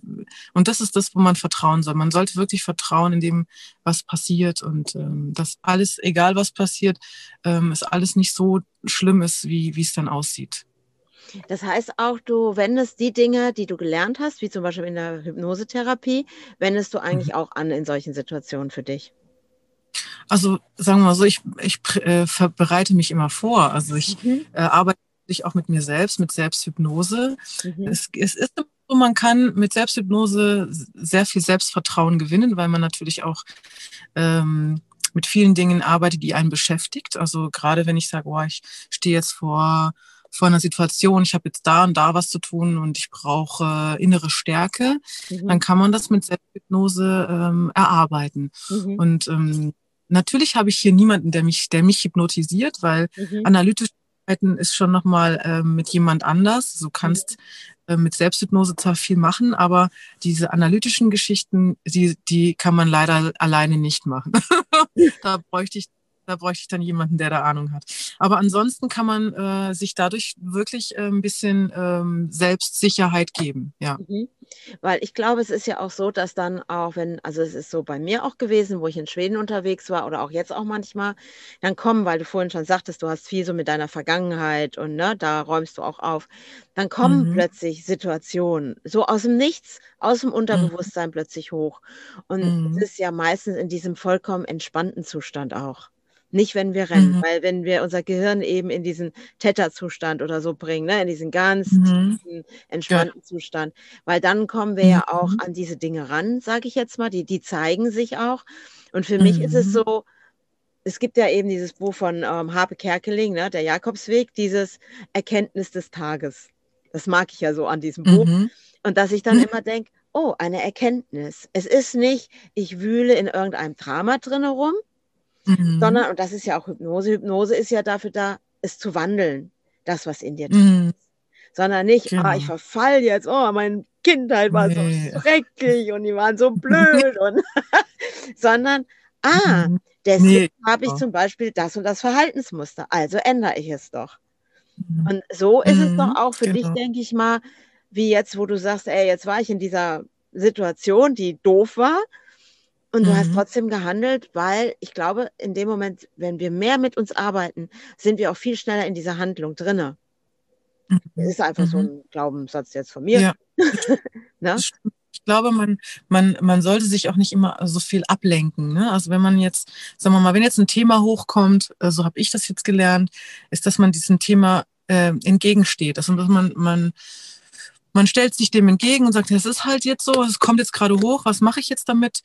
und das ist das, wo man vertrauen soll. Man sollte wirklich vertrauen in dem, was passiert und ähm, dass alles, egal was passiert, ähm, es alles nicht so schlimm ist, wie, wie es dann aussieht. Das heißt auch, du wendest die Dinge, die du gelernt hast, wie zum Beispiel in der Hypnosetherapie, wendest du eigentlich mhm. auch an in solchen Situationen für dich? Also sagen wir mal so, ich, ich äh, bereite mich immer vor. Also ich mhm. äh, arbeite auch mit mir selbst, mit Selbsthypnose. Mhm. Es, es ist so, man kann mit Selbsthypnose sehr viel Selbstvertrauen gewinnen, weil man natürlich auch ähm, mit vielen Dingen arbeitet, die einen beschäftigt. Also gerade wenn ich sage, oh, ich stehe jetzt vor vor einer Situation, ich habe jetzt da und da was zu tun und ich brauche äh, innere Stärke, mhm. dann kann man das mit Selbsthypnose ähm, erarbeiten. Mhm. Und ähm, Natürlich habe ich hier niemanden, der mich, der mich hypnotisiert, weil mhm. analytisch ist schon nochmal äh, mit jemand anders. Du kannst äh, mit Selbsthypnose zwar viel machen, aber diese analytischen Geschichten, die, die kann man leider alleine nicht machen. da bräuchte ich da bräuchte ich dann jemanden, der da Ahnung hat. Aber ansonsten kann man äh, sich dadurch wirklich äh, ein bisschen ähm, Selbstsicherheit geben. Ja. Mhm. Weil ich glaube, es ist ja auch so, dass dann auch, wenn, also es ist so bei mir auch gewesen, wo ich in Schweden unterwegs war oder auch jetzt auch manchmal, dann kommen, weil du vorhin schon sagtest, du hast viel so mit deiner Vergangenheit und ne, da räumst du auch auf, dann kommen mhm. plötzlich Situationen, so aus dem Nichts, aus dem mhm. Unterbewusstsein mhm. plötzlich hoch. Und mhm. es ist ja meistens in diesem vollkommen entspannten Zustand auch. Nicht, wenn wir rennen, mhm. weil wenn wir unser Gehirn eben in diesen Theta-Zustand oder so bringen, ne, in diesen ganz mhm. tiefen, entspannten ja. Zustand, weil dann kommen wir mhm. ja auch an diese Dinge ran, sage ich jetzt mal, die, die zeigen sich auch. Und für mich ist es mhm. so, es gibt ja eben dieses Buch von ähm, Harpe Kerkeling, ne, der Jakobsweg, dieses Erkenntnis des Tages. Das mag ich ja so an diesem Buch. Mhm. Und dass ich dann immer denke, oh, eine Erkenntnis. Es ist nicht, ich wühle in irgendeinem Drama drin herum, mhm. sondern, und das ist ja auch Hypnose, Hypnose ist ja dafür da, es zu wandeln, das, was in dir drin mhm. ist. Sondern nicht, genau. ah, ich verfall jetzt, oh, meine Kindheit war nee. so schrecklich und die waren so blöd und sondern, ah, mhm. deswegen nee. habe ich genau. zum Beispiel das und das Verhaltensmuster, also ändere ich es doch. Mhm. Und so ist es doch mhm. auch für genau. dich, denke ich mal, wie jetzt, wo du sagst, ey, jetzt war ich in dieser Situation, die doof war, Und du hast mhm. trotzdem gehandelt, weil ich glaube, in dem Moment, wenn wir mehr mit uns arbeiten, sind wir auch viel schneller in dieser Handlung drinne. Mhm. Das ist einfach so mhm. ein Glaubenssatz jetzt von mir. Ja. ne? Ich glaube, man, man, man sollte sich auch nicht immer so viel ablenken. Ne? Also wenn man jetzt, sagen wir mal, wenn jetzt ein Thema hochkommt, äh, so habe ich das jetzt gelernt, ist, dass man diesem Thema äh, entgegensteht. Also dass man, man man stellt sich dem entgegen und sagt, es ist halt jetzt so, es kommt jetzt gerade hoch, was mache ich jetzt damit?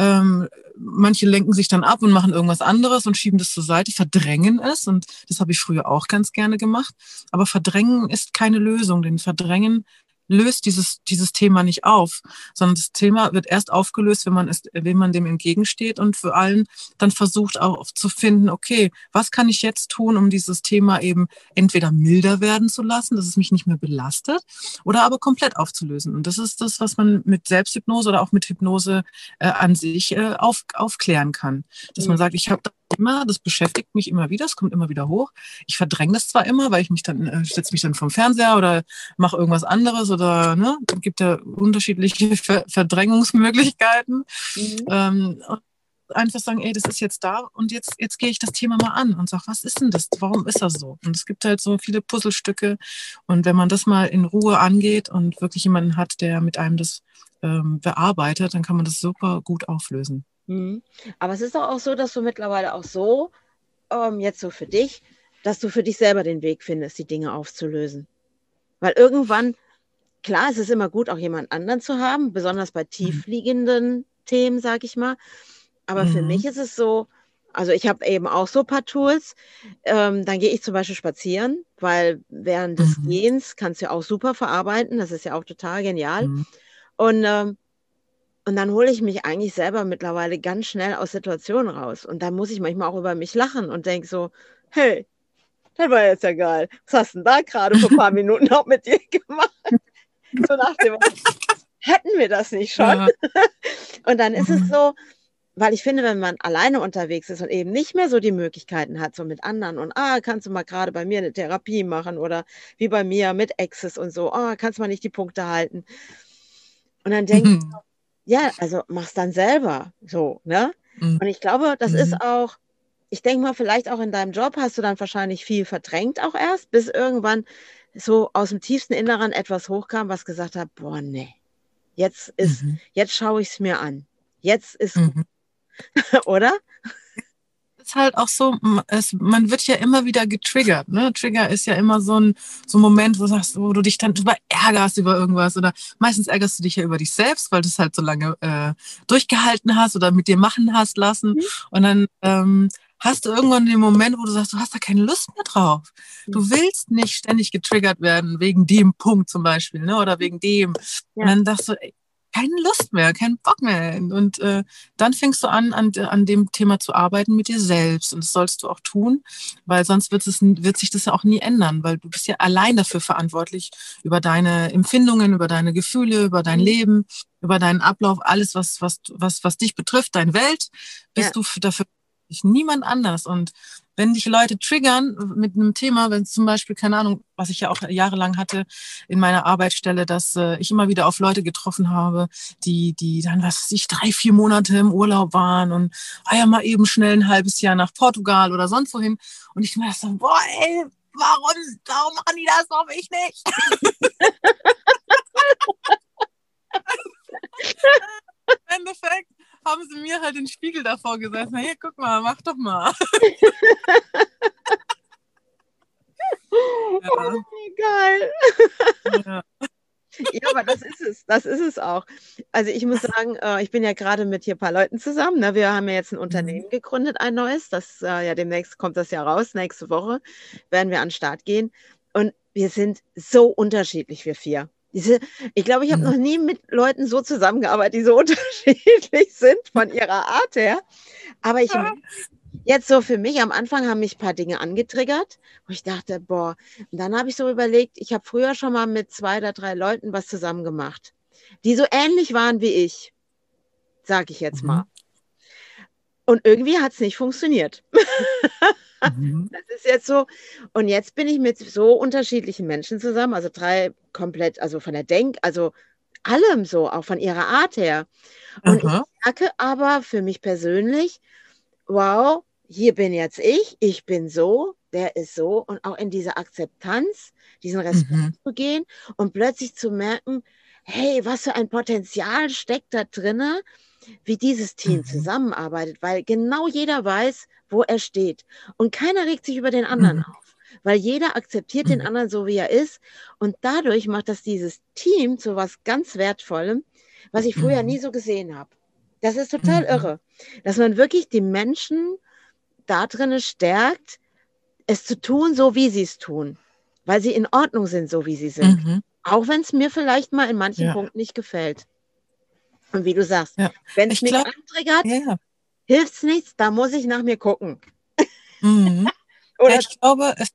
Ähm, manche lenken sich dann ab und machen irgendwas anderes und schieben das zur Seite, verdrängen es. Und das habe ich früher auch ganz gerne gemacht. Aber verdrängen ist keine Lösung, denn verdrängen löst dieses, dieses Thema nicht auf, sondern das Thema wird erst aufgelöst, wenn man, es, wenn man dem entgegensteht und für allen dann versucht auch zu finden, okay, was kann ich jetzt tun, um dieses Thema eben entweder milder werden zu lassen, dass es mich nicht mehr belastet, oder aber komplett aufzulösen. Und das ist das, was man mit Selbsthypnose oder auch mit Hypnose äh, an sich äh, auf, aufklären kann. Dass man sagt, ich habe immer, das beschäftigt mich immer wieder, es kommt immer wieder hoch. Ich verdränge das zwar immer, weil ich mich dann, äh, setze mich dann vom Fernseher oder mache irgendwas anderes oder ne, gibt ja unterschiedliche Ver Verdrängungsmöglichkeiten. Mhm. Ähm, einfach sagen, ey, das ist jetzt da und jetzt, jetzt gehe ich das Thema mal an und sage, was ist denn das? Warum ist das so? Und es gibt halt so viele Puzzlestücke. Und wenn man das mal in Ruhe angeht und wirklich jemanden hat, der mit einem das ähm, bearbeitet, dann kann man das super gut auflösen. Mhm. Aber es ist doch auch so, dass du mittlerweile auch so, ähm, jetzt so für dich, dass du für dich selber den Weg findest, die Dinge aufzulösen. Weil irgendwann, klar, es ist immer gut, auch jemand anderen zu haben, besonders bei mhm. tiefliegenden mhm. Themen, sag ich mal. Aber mhm. für mich ist es so, also ich habe eben auch so ein paar Tools. Ähm, dann gehe ich zum Beispiel spazieren, weil während des mhm. Gehens kannst du ja auch super verarbeiten. Das ist ja auch total genial. Mhm. Und ähm, und dann hole ich mich eigentlich selber mittlerweile ganz schnell aus Situationen raus. Und dann muss ich manchmal auch über mich lachen und denke so, hey, das war jetzt ja geil. Was hast du denn da gerade vor ein paar Minuten noch mit dir gemacht? So nach dem, hätten wir das nicht schon? Ja. Und dann ist es mhm. so, weil ich finde, wenn man alleine unterwegs ist und eben nicht mehr so die Möglichkeiten hat, so mit anderen und ah, kannst du mal gerade bei mir eine Therapie machen oder wie bei mir mit Access und so, ah, kannst du mal nicht die Punkte halten. Und dann denke ich, ja, also mach's dann selber so, ne? Mhm. Und ich glaube, das mhm. ist auch, ich denke mal, vielleicht auch in deinem Job hast du dann wahrscheinlich viel verdrängt auch erst, bis irgendwann so aus dem tiefsten Inneren etwas hochkam, was gesagt hat, boah, nee, jetzt ist, mhm. jetzt schaue ich es mir an. Jetzt ist, mhm. oder? Ist halt auch so, es, man wird ja immer wieder getriggert. Ne? Trigger ist ja immer so ein, so ein Moment, wo du, sagst, wo du dich dann über ärgerst über irgendwas oder meistens ärgerst du dich ja über dich selbst, weil du es halt so lange äh, durchgehalten hast oder mit dir machen hast lassen. Mhm. Und dann ähm, hast du irgendwann den Moment, wo du sagst, du hast da keine Lust mehr drauf. Du mhm. willst nicht ständig getriggert werden wegen dem Punkt zum Beispiel, ne? Oder wegen dem. Ja. Und dann sagst du, ey, keine Lust mehr, keinen Bock mehr. Und äh, dann fängst du an, an, an dem Thema zu arbeiten mit dir selbst. Und das sollst du auch tun, weil sonst wird, es, wird sich das ja auch nie ändern, weil du bist ja allein dafür verantwortlich, über deine Empfindungen, über deine Gefühle, über dein mhm. Leben, über deinen Ablauf, alles, was, was, was, was dich betrifft, deine Welt, bist ja. du dafür niemand anders. Und wenn dich Leute triggern mit einem Thema, wenn zum Beispiel, keine Ahnung, was ich ja auch jahrelang hatte in meiner Arbeitsstelle, dass äh, ich immer wieder auf Leute getroffen habe, die, die dann, was weiß ich, drei, vier Monate im Urlaub waren und ah ja, mal eben schnell ein halbes Jahr nach Portugal oder sonst wohin. Und ich mir so, boah, ey, warum, warum machen die das auf mich nicht? Im Endeffekt haben sie mir halt den Spiegel davor gesetzt. Na hier, guck mal, mach doch mal. ja. Oh, geil. Ja. ja, aber das ist es. Das ist es auch. Also ich muss sagen, äh, ich bin ja gerade mit hier ein paar Leuten zusammen. Ne? Wir haben ja jetzt ein Unternehmen mhm. gegründet, ein neues. Das äh, ja demnächst kommt das ja raus. Nächste Woche werden wir an den Start gehen. Und wir sind so unterschiedlich, wir vier. Diese, ich glaube, ich habe noch nie mit Leuten so zusammengearbeitet, die so unterschiedlich sind von ihrer Art her. Aber ich jetzt so für mich, am Anfang haben mich ein paar Dinge angetriggert, wo ich dachte, boah, und dann habe ich so überlegt, ich habe früher schon mal mit zwei oder drei Leuten was zusammen gemacht, die so ähnlich waren wie ich, sage ich jetzt mhm. mal. Und irgendwie hat es nicht funktioniert. Mhm. Das ist jetzt so. Und jetzt bin ich mit so unterschiedlichen Menschen zusammen, also drei komplett, also von der Denk, also allem so, auch von ihrer Art her. Und Aha. ich merke aber für mich persönlich, wow, hier bin jetzt ich, ich bin so, der ist so und auch in dieser Akzeptanz, diesen Respekt Mhm. zu gehen und plötzlich zu merken, hey, was für ein Potenzial steckt da drinne, wie dieses Team Mhm. zusammenarbeitet, weil genau jeder weiß, wo er steht und keiner regt sich über den anderen Mhm. auf, weil jeder akzeptiert den Mhm. anderen so, wie er ist und dadurch macht das dieses Team zu was ganz Wertvollem, was ich früher Mhm. nie so gesehen habe. Das ist total Mhm. irre, dass man wirklich die Menschen da drinne stärkt, es zu tun, so wie sie es tun, weil sie in Ordnung sind, so wie sie sind. Mhm. Auch wenn es mir vielleicht mal in manchen Ja. Punkten nicht gefällt. Und wie du sagst, Ja. wenn es Ich mich glaub- Ja, hilft es nichts, da muss ich nach mir gucken. Mhm. Oder Ja, ich glaube, es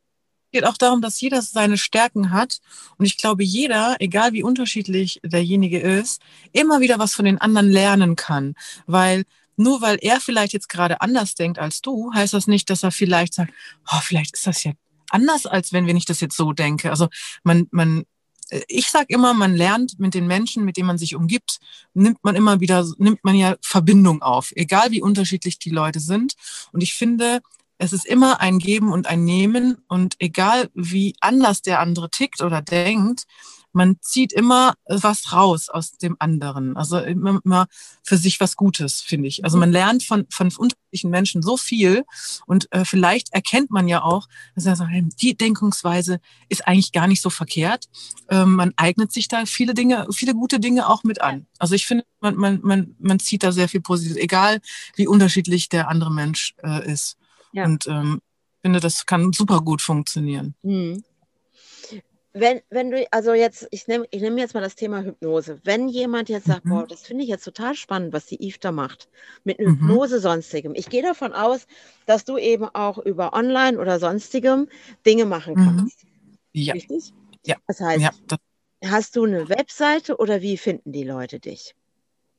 geht auch darum, dass jeder seine Stärken hat. Und ich glaube, jeder, egal wie unterschiedlich derjenige ist, immer wieder was von den anderen lernen kann. Weil nur weil er vielleicht jetzt gerade anders denkt als du, heißt das nicht, dass er vielleicht sagt, oh, vielleicht ist das ja anders, als wenn wenn ich das jetzt so denke. Also man, man, ich sage immer, man lernt mit den Menschen, mit denen man sich umgibt, nimmt man immer wieder, nimmt man ja Verbindung auf, egal wie unterschiedlich die Leute sind. Und ich finde, es ist immer ein Geben und ein Nehmen und egal wie anders der andere tickt oder denkt, man zieht immer was raus aus dem anderen. Also immer, immer für sich was Gutes, finde ich. Also man lernt von, von unterschiedlichen Menschen so viel und äh, vielleicht erkennt man ja auch, dass hey, die Denkungsweise ist eigentlich gar nicht so verkehrt. Ähm, man eignet sich da viele Dinge, viele gute Dinge auch mit an. Also ich finde, man, man, man, man zieht da sehr viel Positives, egal wie unterschiedlich der andere Mensch äh, ist. Ja. Und ähm, ich finde, das kann super gut funktionieren. Hm. Wenn, wenn du, also jetzt, ich nehme ich nehm jetzt mal das Thema Hypnose. Wenn jemand jetzt sagt, Mhm. boah, das finde ich jetzt total spannend, was die Eve da macht, mit Mhm. Hypnose sonstigem. Ich gehe davon aus, dass du eben auch über Online oder sonstigem Dinge machen Mhm. kannst. Ja, Richtig? Ja. Das heißt, ja. Das, hast du eine Webseite oder wie finden die Leute dich?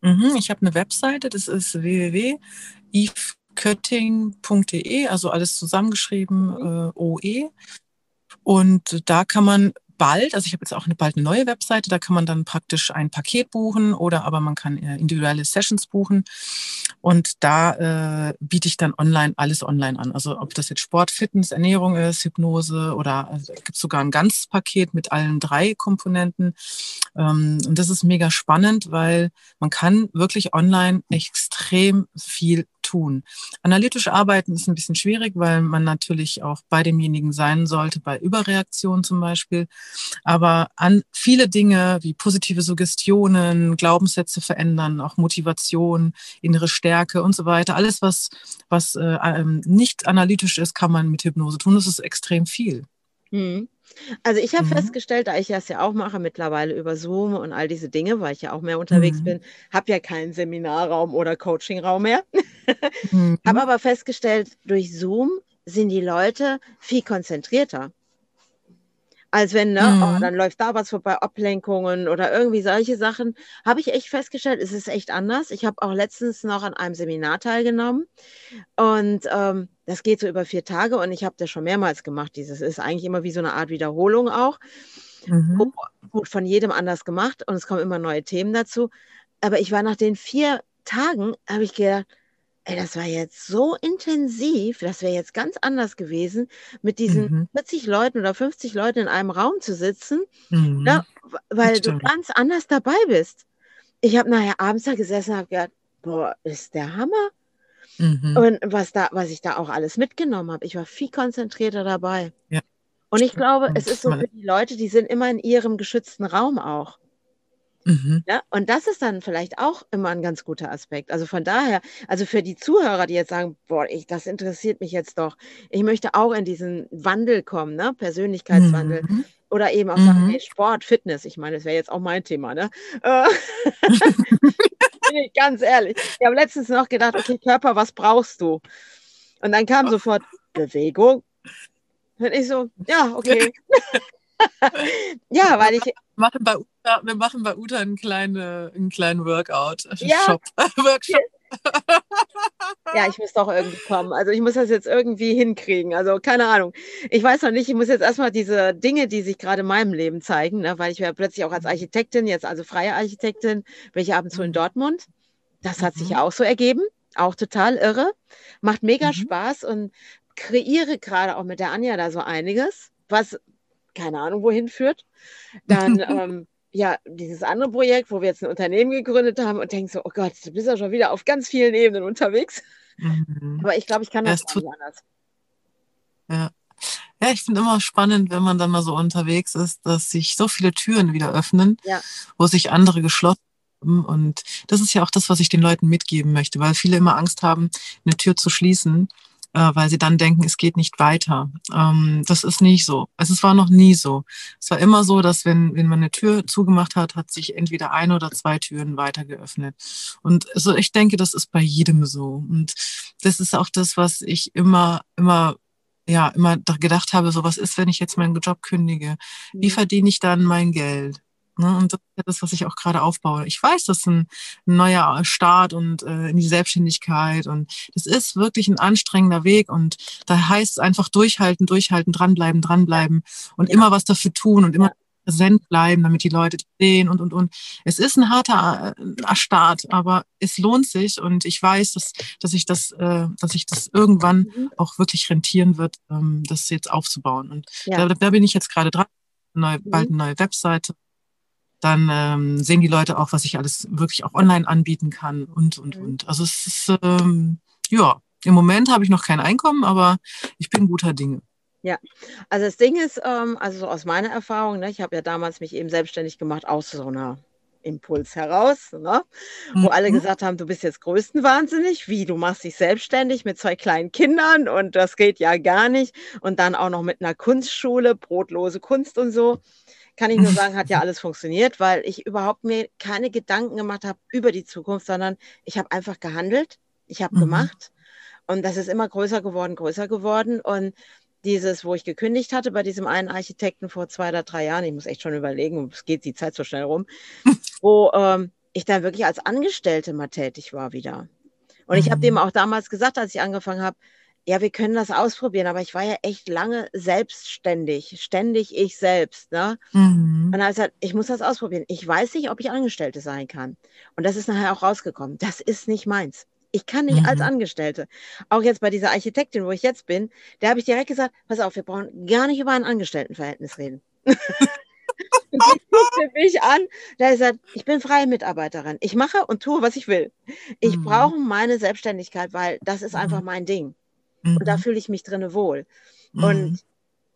mhm, ich habe eine Webseite, das ist www.evekötting.de, also alles zusammengeschrieben, Mhm. äh, OE. Und da kann man bald, also ich habe jetzt auch eine, bald eine neue Webseite, da kann man dann praktisch ein Paket buchen oder aber man kann äh, individuelle Sessions buchen. Und da äh, biete ich dann online alles online an. Also ob das jetzt Sport, Fitness, Ernährung ist, Hypnose oder also, es gibt sogar ein ganzes Paket mit allen drei Komponenten. Ähm, und das ist mega spannend, weil man kann wirklich online extrem viel tun. Analytisch arbeiten ist ein bisschen schwierig, weil man natürlich auch bei demjenigen sein sollte, bei Überreaktionen zum Beispiel. Aber an viele Dinge wie positive Suggestionen, Glaubenssätze verändern, auch Motivation, innere Stärke und so weiter, alles, was, was äh, ähm, nicht analytisch ist, kann man mit Hypnose tun. Das ist extrem viel. Hm. Also ich habe Mhm. festgestellt, da ich das ja auch mache mittlerweile über Zoom und all diese Dinge, weil ich ja auch mehr unterwegs Mhm. bin, habe ja keinen Seminarraum oder Coachingraum mehr. Mhm. Habe aber festgestellt, durch Zoom sind die Leute viel konzentrierter. Als wenn, ne, oh, Mhm. dann läuft da was vorbei, Ablenkungen oder irgendwie solche Sachen. Habe ich echt festgestellt, es ist echt anders. Ich habe auch letztens noch an einem Seminar teilgenommen und ähm, das geht so über vier Tage und ich habe das schon mehrmals gemacht. Dieses ist eigentlich immer wie so eine Art Wiederholung auch. Mhm. Gut, von jedem anders gemacht und es kommen immer neue Themen dazu. Aber ich war nach den vier Tagen, habe ich gedacht, ey, das war jetzt so intensiv, das wäre jetzt ganz anders gewesen, mit diesen Mhm. 40 Leuten oder 50 Leuten in einem Raum zu sitzen, Mhm. ne, w- weil du ganz anders dabei bist. Ich habe nachher abends da gesessen und habe gedacht, boah, ist der Hammer. Mhm. Und was, da, was ich da auch alles mitgenommen habe, ich war viel konzentrierter dabei. Ja, Und ich glaube, es ist so für die Leute, die sind immer in ihrem geschützten Raum auch. Mhm. Ja, und das ist dann vielleicht auch immer ein ganz guter Aspekt. Also von daher, also für die Zuhörer, die jetzt sagen, boah, ich, das interessiert mich jetzt doch. Ich möchte auch in diesen Wandel kommen, ne? Persönlichkeitswandel. Mhm. Oder eben auch sagen, Mhm. hey, Sport, Fitness. Ich meine, das wäre jetzt auch mein Thema, ne? Ich ganz ehrlich. Ich habe letztens noch gedacht, okay, Körper, was brauchst du? Und dann kam sofort Bewegung. Und ich so, ja, okay. ja, weil ich, machen bei Uta, wir machen bei Uta einen kleinen, einen kleinen Workout. Ja. Shop. Workshop. Ja, ich muss doch irgendwie kommen. Also ich muss das jetzt irgendwie hinkriegen. Also keine Ahnung. Ich weiß noch nicht, ich muss jetzt erstmal diese Dinge, die sich gerade in meinem Leben zeigen, ne, weil ich ja plötzlich auch als mhm. Architektin, jetzt also freie Architektin, bin ich ab und zu in mhm. Dortmund. Das hat sich ja auch so ergeben. Auch total irre. Macht mega mhm. Spaß und kreiere gerade auch mit der Anja da so einiges, was keine Ahnung wohin führt. Dann ähm, ja, dieses andere Projekt, wo wir jetzt ein Unternehmen gegründet haben und denken so, oh Gott, du bist ja schon wieder auf ganz vielen Ebenen unterwegs. Mhm. Aber ich glaube, ich kann das ja, nicht anders. Ja. Ja, ich finde immer spannend, wenn man dann mal so unterwegs ist, dass sich so viele Türen wieder öffnen, ja. wo sich andere geschlossen haben. Und das ist ja auch das, was ich den Leuten mitgeben möchte, weil viele immer Angst haben, eine Tür zu schließen weil sie dann denken, es geht nicht weiter. Ähm, das ist nicht so. Also es war noch nie so. Es war immer so, dass wenn, wenn man eine Tür zugemacht hat, hat sich entweder eine oder zwei Türen weiter geöffnet. Und so, ich denke, das ist bei jedem so. Und das ist auch das, was ich immer, immer ja, immer gedacht habe, so was ist, wenn ich jetzt meinen Job kündige? Wie mhm. verdiene ich dann mein Geld? Ne? Und das ist das, was ich auch gerade aufbaue. Ich weiß, das ist ein, neuer Start und äh, in die Selbstständigkeit und das ist wirklich ein anstrengender Weg und da heißt es einfach durchhalten, durchhalten, dranbleiben, dranbleiben und ja. immer was dafür tun und immer präsent bleiben, damit die Leute sehen und und und. Es ist ein harter äh, Start, aber es lohnt sich und ich weiß, dass dass ich das, äh, dass ich das irgendwann mhm. auch wirklich rentieren wird, ähm, das jetzt aufzubauen. Und ja. da, da bin ich jetzt gerade dran. Neu, bald mhm. eine neue Webseite, dann ähm, sehen die Leute auch, was ich alles wirklich auch online anbieten kann und, und, mhm. und. Also es ist, ähm, ja, im Moment habe ich noch kein Einkommen, aber ich bin guter Dinge. Ja, also das Ding ist, ähm, also so aus meiner Erfahrung, ne, ich habe ja damals mich eben selbstständig gemacht aus so einer Impuls heraus, ne? wo mhm. alle gesagt haben, du bist jetzt größtenwahnsinnig, wie, du machst dich selbstständig mit zwei kleinen Kindern und das geht ja gar nicht und dann auch noch mit einer Kunstschule, brotlose Kunst und so kann ich nur sagen, hat ja alles funktioniert, weil ich überhaupt mir keine Gedanken gemacht habe über die Zukunft, sondern ich habe einfach gehandelt, ich habe mhm. gemacht und das ist immer größer geworden, größer geworden und dieses, wo ich gekündigt hatte bei diesem einen Architekten vor zwei oder drei Jahren, ich muss echt schon überlegen, es geht die Zeit so schnell rum, wo ähm, ich dann wirklich als Angestellte mal tätig war wieder. Und ich habe dem mhm. auch damals gesagt, als ich angefangen habe, ja, wir können das ausprobieren, aber ich war ja echt lange selbstständig, ständig ich selbst. Ne? Mhm. Und dann habe ich gesagt, ich muss das ausprobieren. Ich weiß nicht, ob ich Angestellte sein kann. Und das ist nachher auch rausgekommen. Das ist nicht meins. Ich kann nicht mhm. als Angestellte. Auch jetzt bei dieser Architektin, wo ich jetzt bin, da habe ich direkt gesagt, pass auf, wir brauchen gar nicht über ein Angestelltenverhältnis reden. Und sie guckte mich an, da ist er, ich bin freie Mitarbeiterin. Ich mache und tue, was ich will. Ich mhm. brauche meine Selbstständigkeit, weil das ist einfach mhm. mein Ding. Mhm. Und da mhm. fühle ich mich drinne wohl. Mhm. Und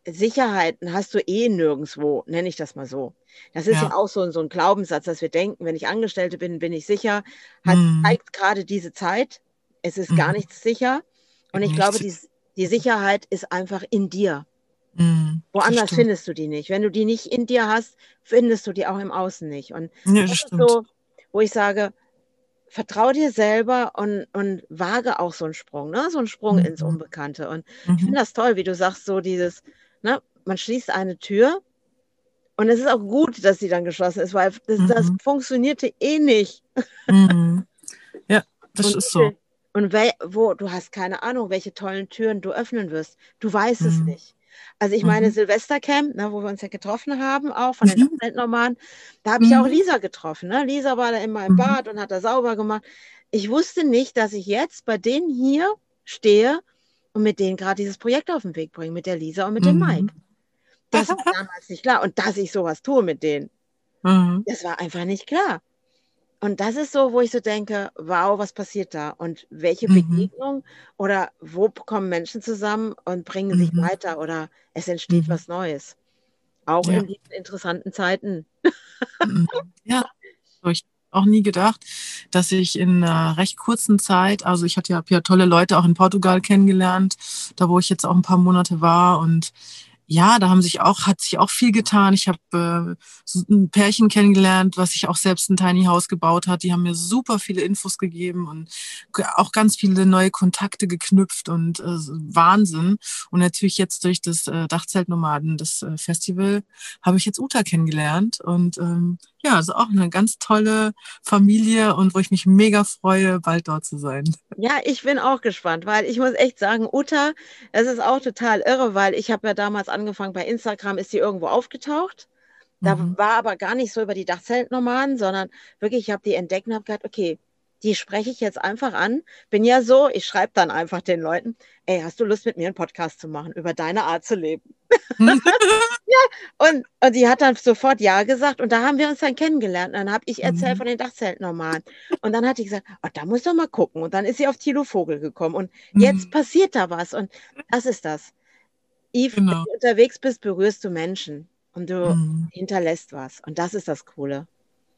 Sicherheiten hast du eh nirgendwo, nenne ich das mal so. Das ist ja, ja auch so, so, ein Glaubenssatz, dass wir denken, wenn ich Angestellte bin, bin ich sicher. Hat, mhm. zeigt gerade diese Zeit. Es ist mhm. gar nichts sicher. Und ich glaube, die, die Sicherheit ist einfach in dir. Mhm, Woanders findest du die nicht. Wenn du die nicht in dir hast, findest du die auch im Außen nicht. Und ja, das, das ist so, wo ich sage, vertrau dir selber und, und wage auch so einen Sprung, ne? so einen Sprung mhm. ins Unbekannte. Und mhm. ich finde das toll, wie du sagst, so dieses, ne? man schließt eine Tür und es ist auch gut, dass sie dann geschlossen ist, weil das, mhm. das funktionierte eh nicht. Mhm. Ja, das und, ist so. Und wo, du hast keine Ahnung, welche tollen Türen du öffnen wirst. Du weißt es mhm. nicht. Also ich meine, mhm. Silvestercamp, ne, wo wir uns ja getroffen haben, auch von den Weltnormalen, da habe ich mhm. auch Lisa getroffen. Ne? Lisa war da immer im mhm. Bad und hat da sauber gemacht. Ich wusste nicht, dass ich jetzt bei denen hier stehe und mit denen gerade dieses Projekt auf den Weg bringe, mit der Lisa und mit dem Mike. Mhm. Das war damals nicht klar. Und dass ich sowas tue mit denen, mhm. das war einfach nicht klar. Und das ist so, wo ich so denke, wow, was passiert da? Und welche mhm. Begegnung oder wo kommen Menschen zusammen und bringen sich mhm. weiter oder es entsteht mhm. was Neues? Auch ja. in diesen interessanten Zeiten. Mhm. ja, ich auch nie gedacht, dass ich in einer recht kurzen Zeit, also ich hatte ja, ja tolle Leute auch in Portugal kennengelernt, da wo ich jetzt auch ein paar Monate war und ja, da haben sich auch, hat sich auch viel getan. Ich habe äh, ein Pärchen kennengelernt, was sich auch selbst ein Tiny House gebaut hat. Die haben mir super viele Infos gegeben und auch ganz viele neue Kontakte geknüpft und äh, Wahnsinn. Und natürlich jetzt durch das äh, Dachzeltnomaden, das äh, Festival, habe ich jetzt Uta kennengelernt und ähm, ja, also auch eine ganz tolle Familie und wo ich mich mega freue, bald dort zu sein. Ja, ich bin auch gespannt, weil ich muss echt sagen, Uta, es ist auch total irre, weil ich habe ja damals angefangen bei Instagram, ist sie irgendwo aufgetaucht. Da mhm. war aber gar nicht so über die Dachzeltnomaden, sondern wirklich, ich habe die entdeckt und habe gedacht, okay, die spreche ich jetzt einfach an. Bin ja so, ich schreibe dann einfach den Leuten, ey, hast du Lust mit mir einen Podcast zu machen über deine Art zu leben? ja, und, und die hat dann sofort Ja gesagt und da haben wir uns dann kennengelernt. Und dann habe ich erzählt mhm. von den Dachzeltnormalen. Und dann hat die gesagt, oh, da muss doch mal gucken. Und dann ist sie auf Tilo Vogel gekommen und mhm. jetzt passiert da was und das ist das. Yves, genau. wenn du unterwegs bist, berührst du Menschen und du mhm. hinterlässt was. Und das ist das Coole.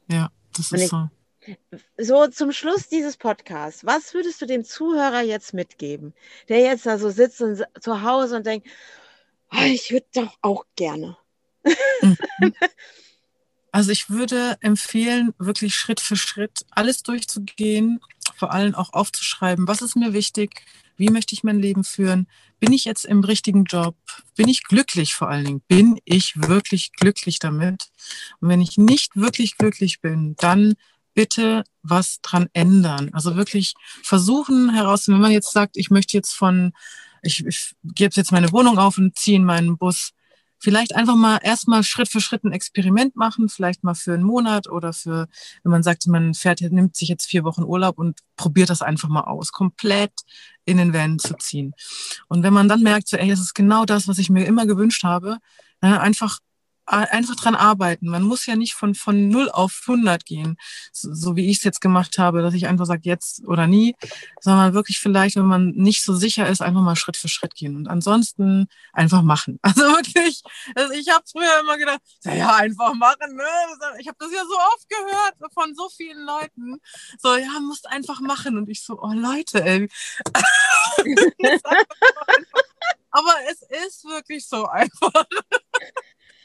Ja, das ist ich, so. So zum Schluss dieses Podcasts, was würdest du dem Zuhörer jetzt mitgeben, der jetzt da so sitzt und zu Hause und denkt, oh, ich würde doch auch gerne. Mhm. Also ich würde empfehlen, wirklich Schritt für Schritt alles durchzugehen, vor allem auch aufzuschreiben, was ist mir wichtig, wie möchte ich mein Leben führen, bin ich jetzt im richtigen Job, bin ich glücklich vor allen Dingen, bin ich wirklich glücklich damit. Und wenn ich nicht wirklich glücklich bin, dann bitte was dran ändern. Also wirklich versuchen herauszufinden, wenn man jetzt sagt, ich möchte jetzt von, ich, ich gebe jetzt meine Wohnung auf und ziehe in meinen Bus, vielleicht einfach mal erstmal Schritt für Schritt ein Experiment machen, vielleicht mal für einen Monat oder für, wenn man sagt, man fährt, nimmt sich jetzt vier Wochen Urlaub und probiert das einfach mal aus, komplett in den Van zu ziehen. Und wenn man dann merkt, so, ey, das ist genau das, was ich mir immer gewünscht habe, dann einfach einfach dran arbeiten. Man muss ja nicht von, von 0 auf 100 gehen, so, so wie ich es jetzt gemacht habe, dass ich einfach sage, jetzt oder nie, sondern wirklich vielleicht, wenn man nicht so sicher ist, einfach mal Schritt für Schritt gehen und ansonsten einfach machen. Also wirklich, also ich habe früher immer gedacht, ja, einfach machen. Ne? Ich habe das ja so oft gehört von so vielen Leuten. So, ja, musst einfach machen. Und ich so, oh Leute, ey. Aber es ist wirklich so einfach.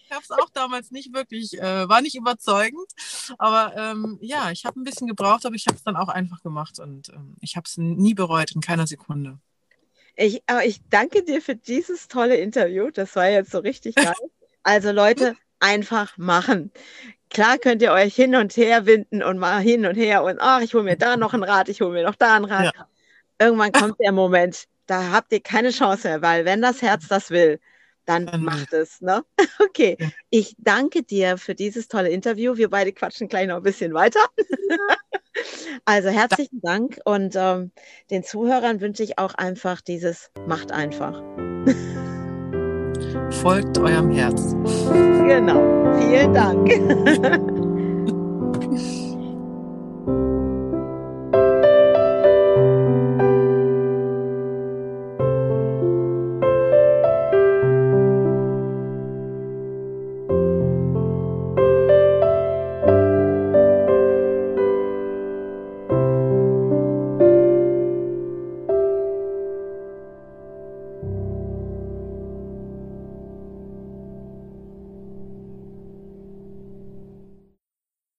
Ich habe es auch damals nicht wirklich, äh, war nicht überzeugend. Aber ähm, ja, ich habe ein bisschen gebraucht, aber ich habe es dann auch einfach gemacht und ähm, ich habe es nie bereut, in keiner Sekunde. Ich, ich danke dir für dieses tolle Interview. Das war jetzt so richtig geil. Also Leute, einfach machen. Klar könnt ihr euch hin und her winden und mal hin und her und ach, ich hole mir da noch ein Rad, ich hole mir noch da ein Rad. Ja. Irgendwann kommt der Moment, da habt ihr keine Chance mehr, weil wenn das Herz das will, dann mhm. macht es. Ne? Okay, ja. ich danke dir für dieses tolle Interview. Wir beide quatschen gleich noch ein bisschen weiter. also herzlichen Dank und ähm, den Zuhörern wünsche ich auch einfach dieses Macht einfach. Folgt eurem Herz. Genau, vielen Dank.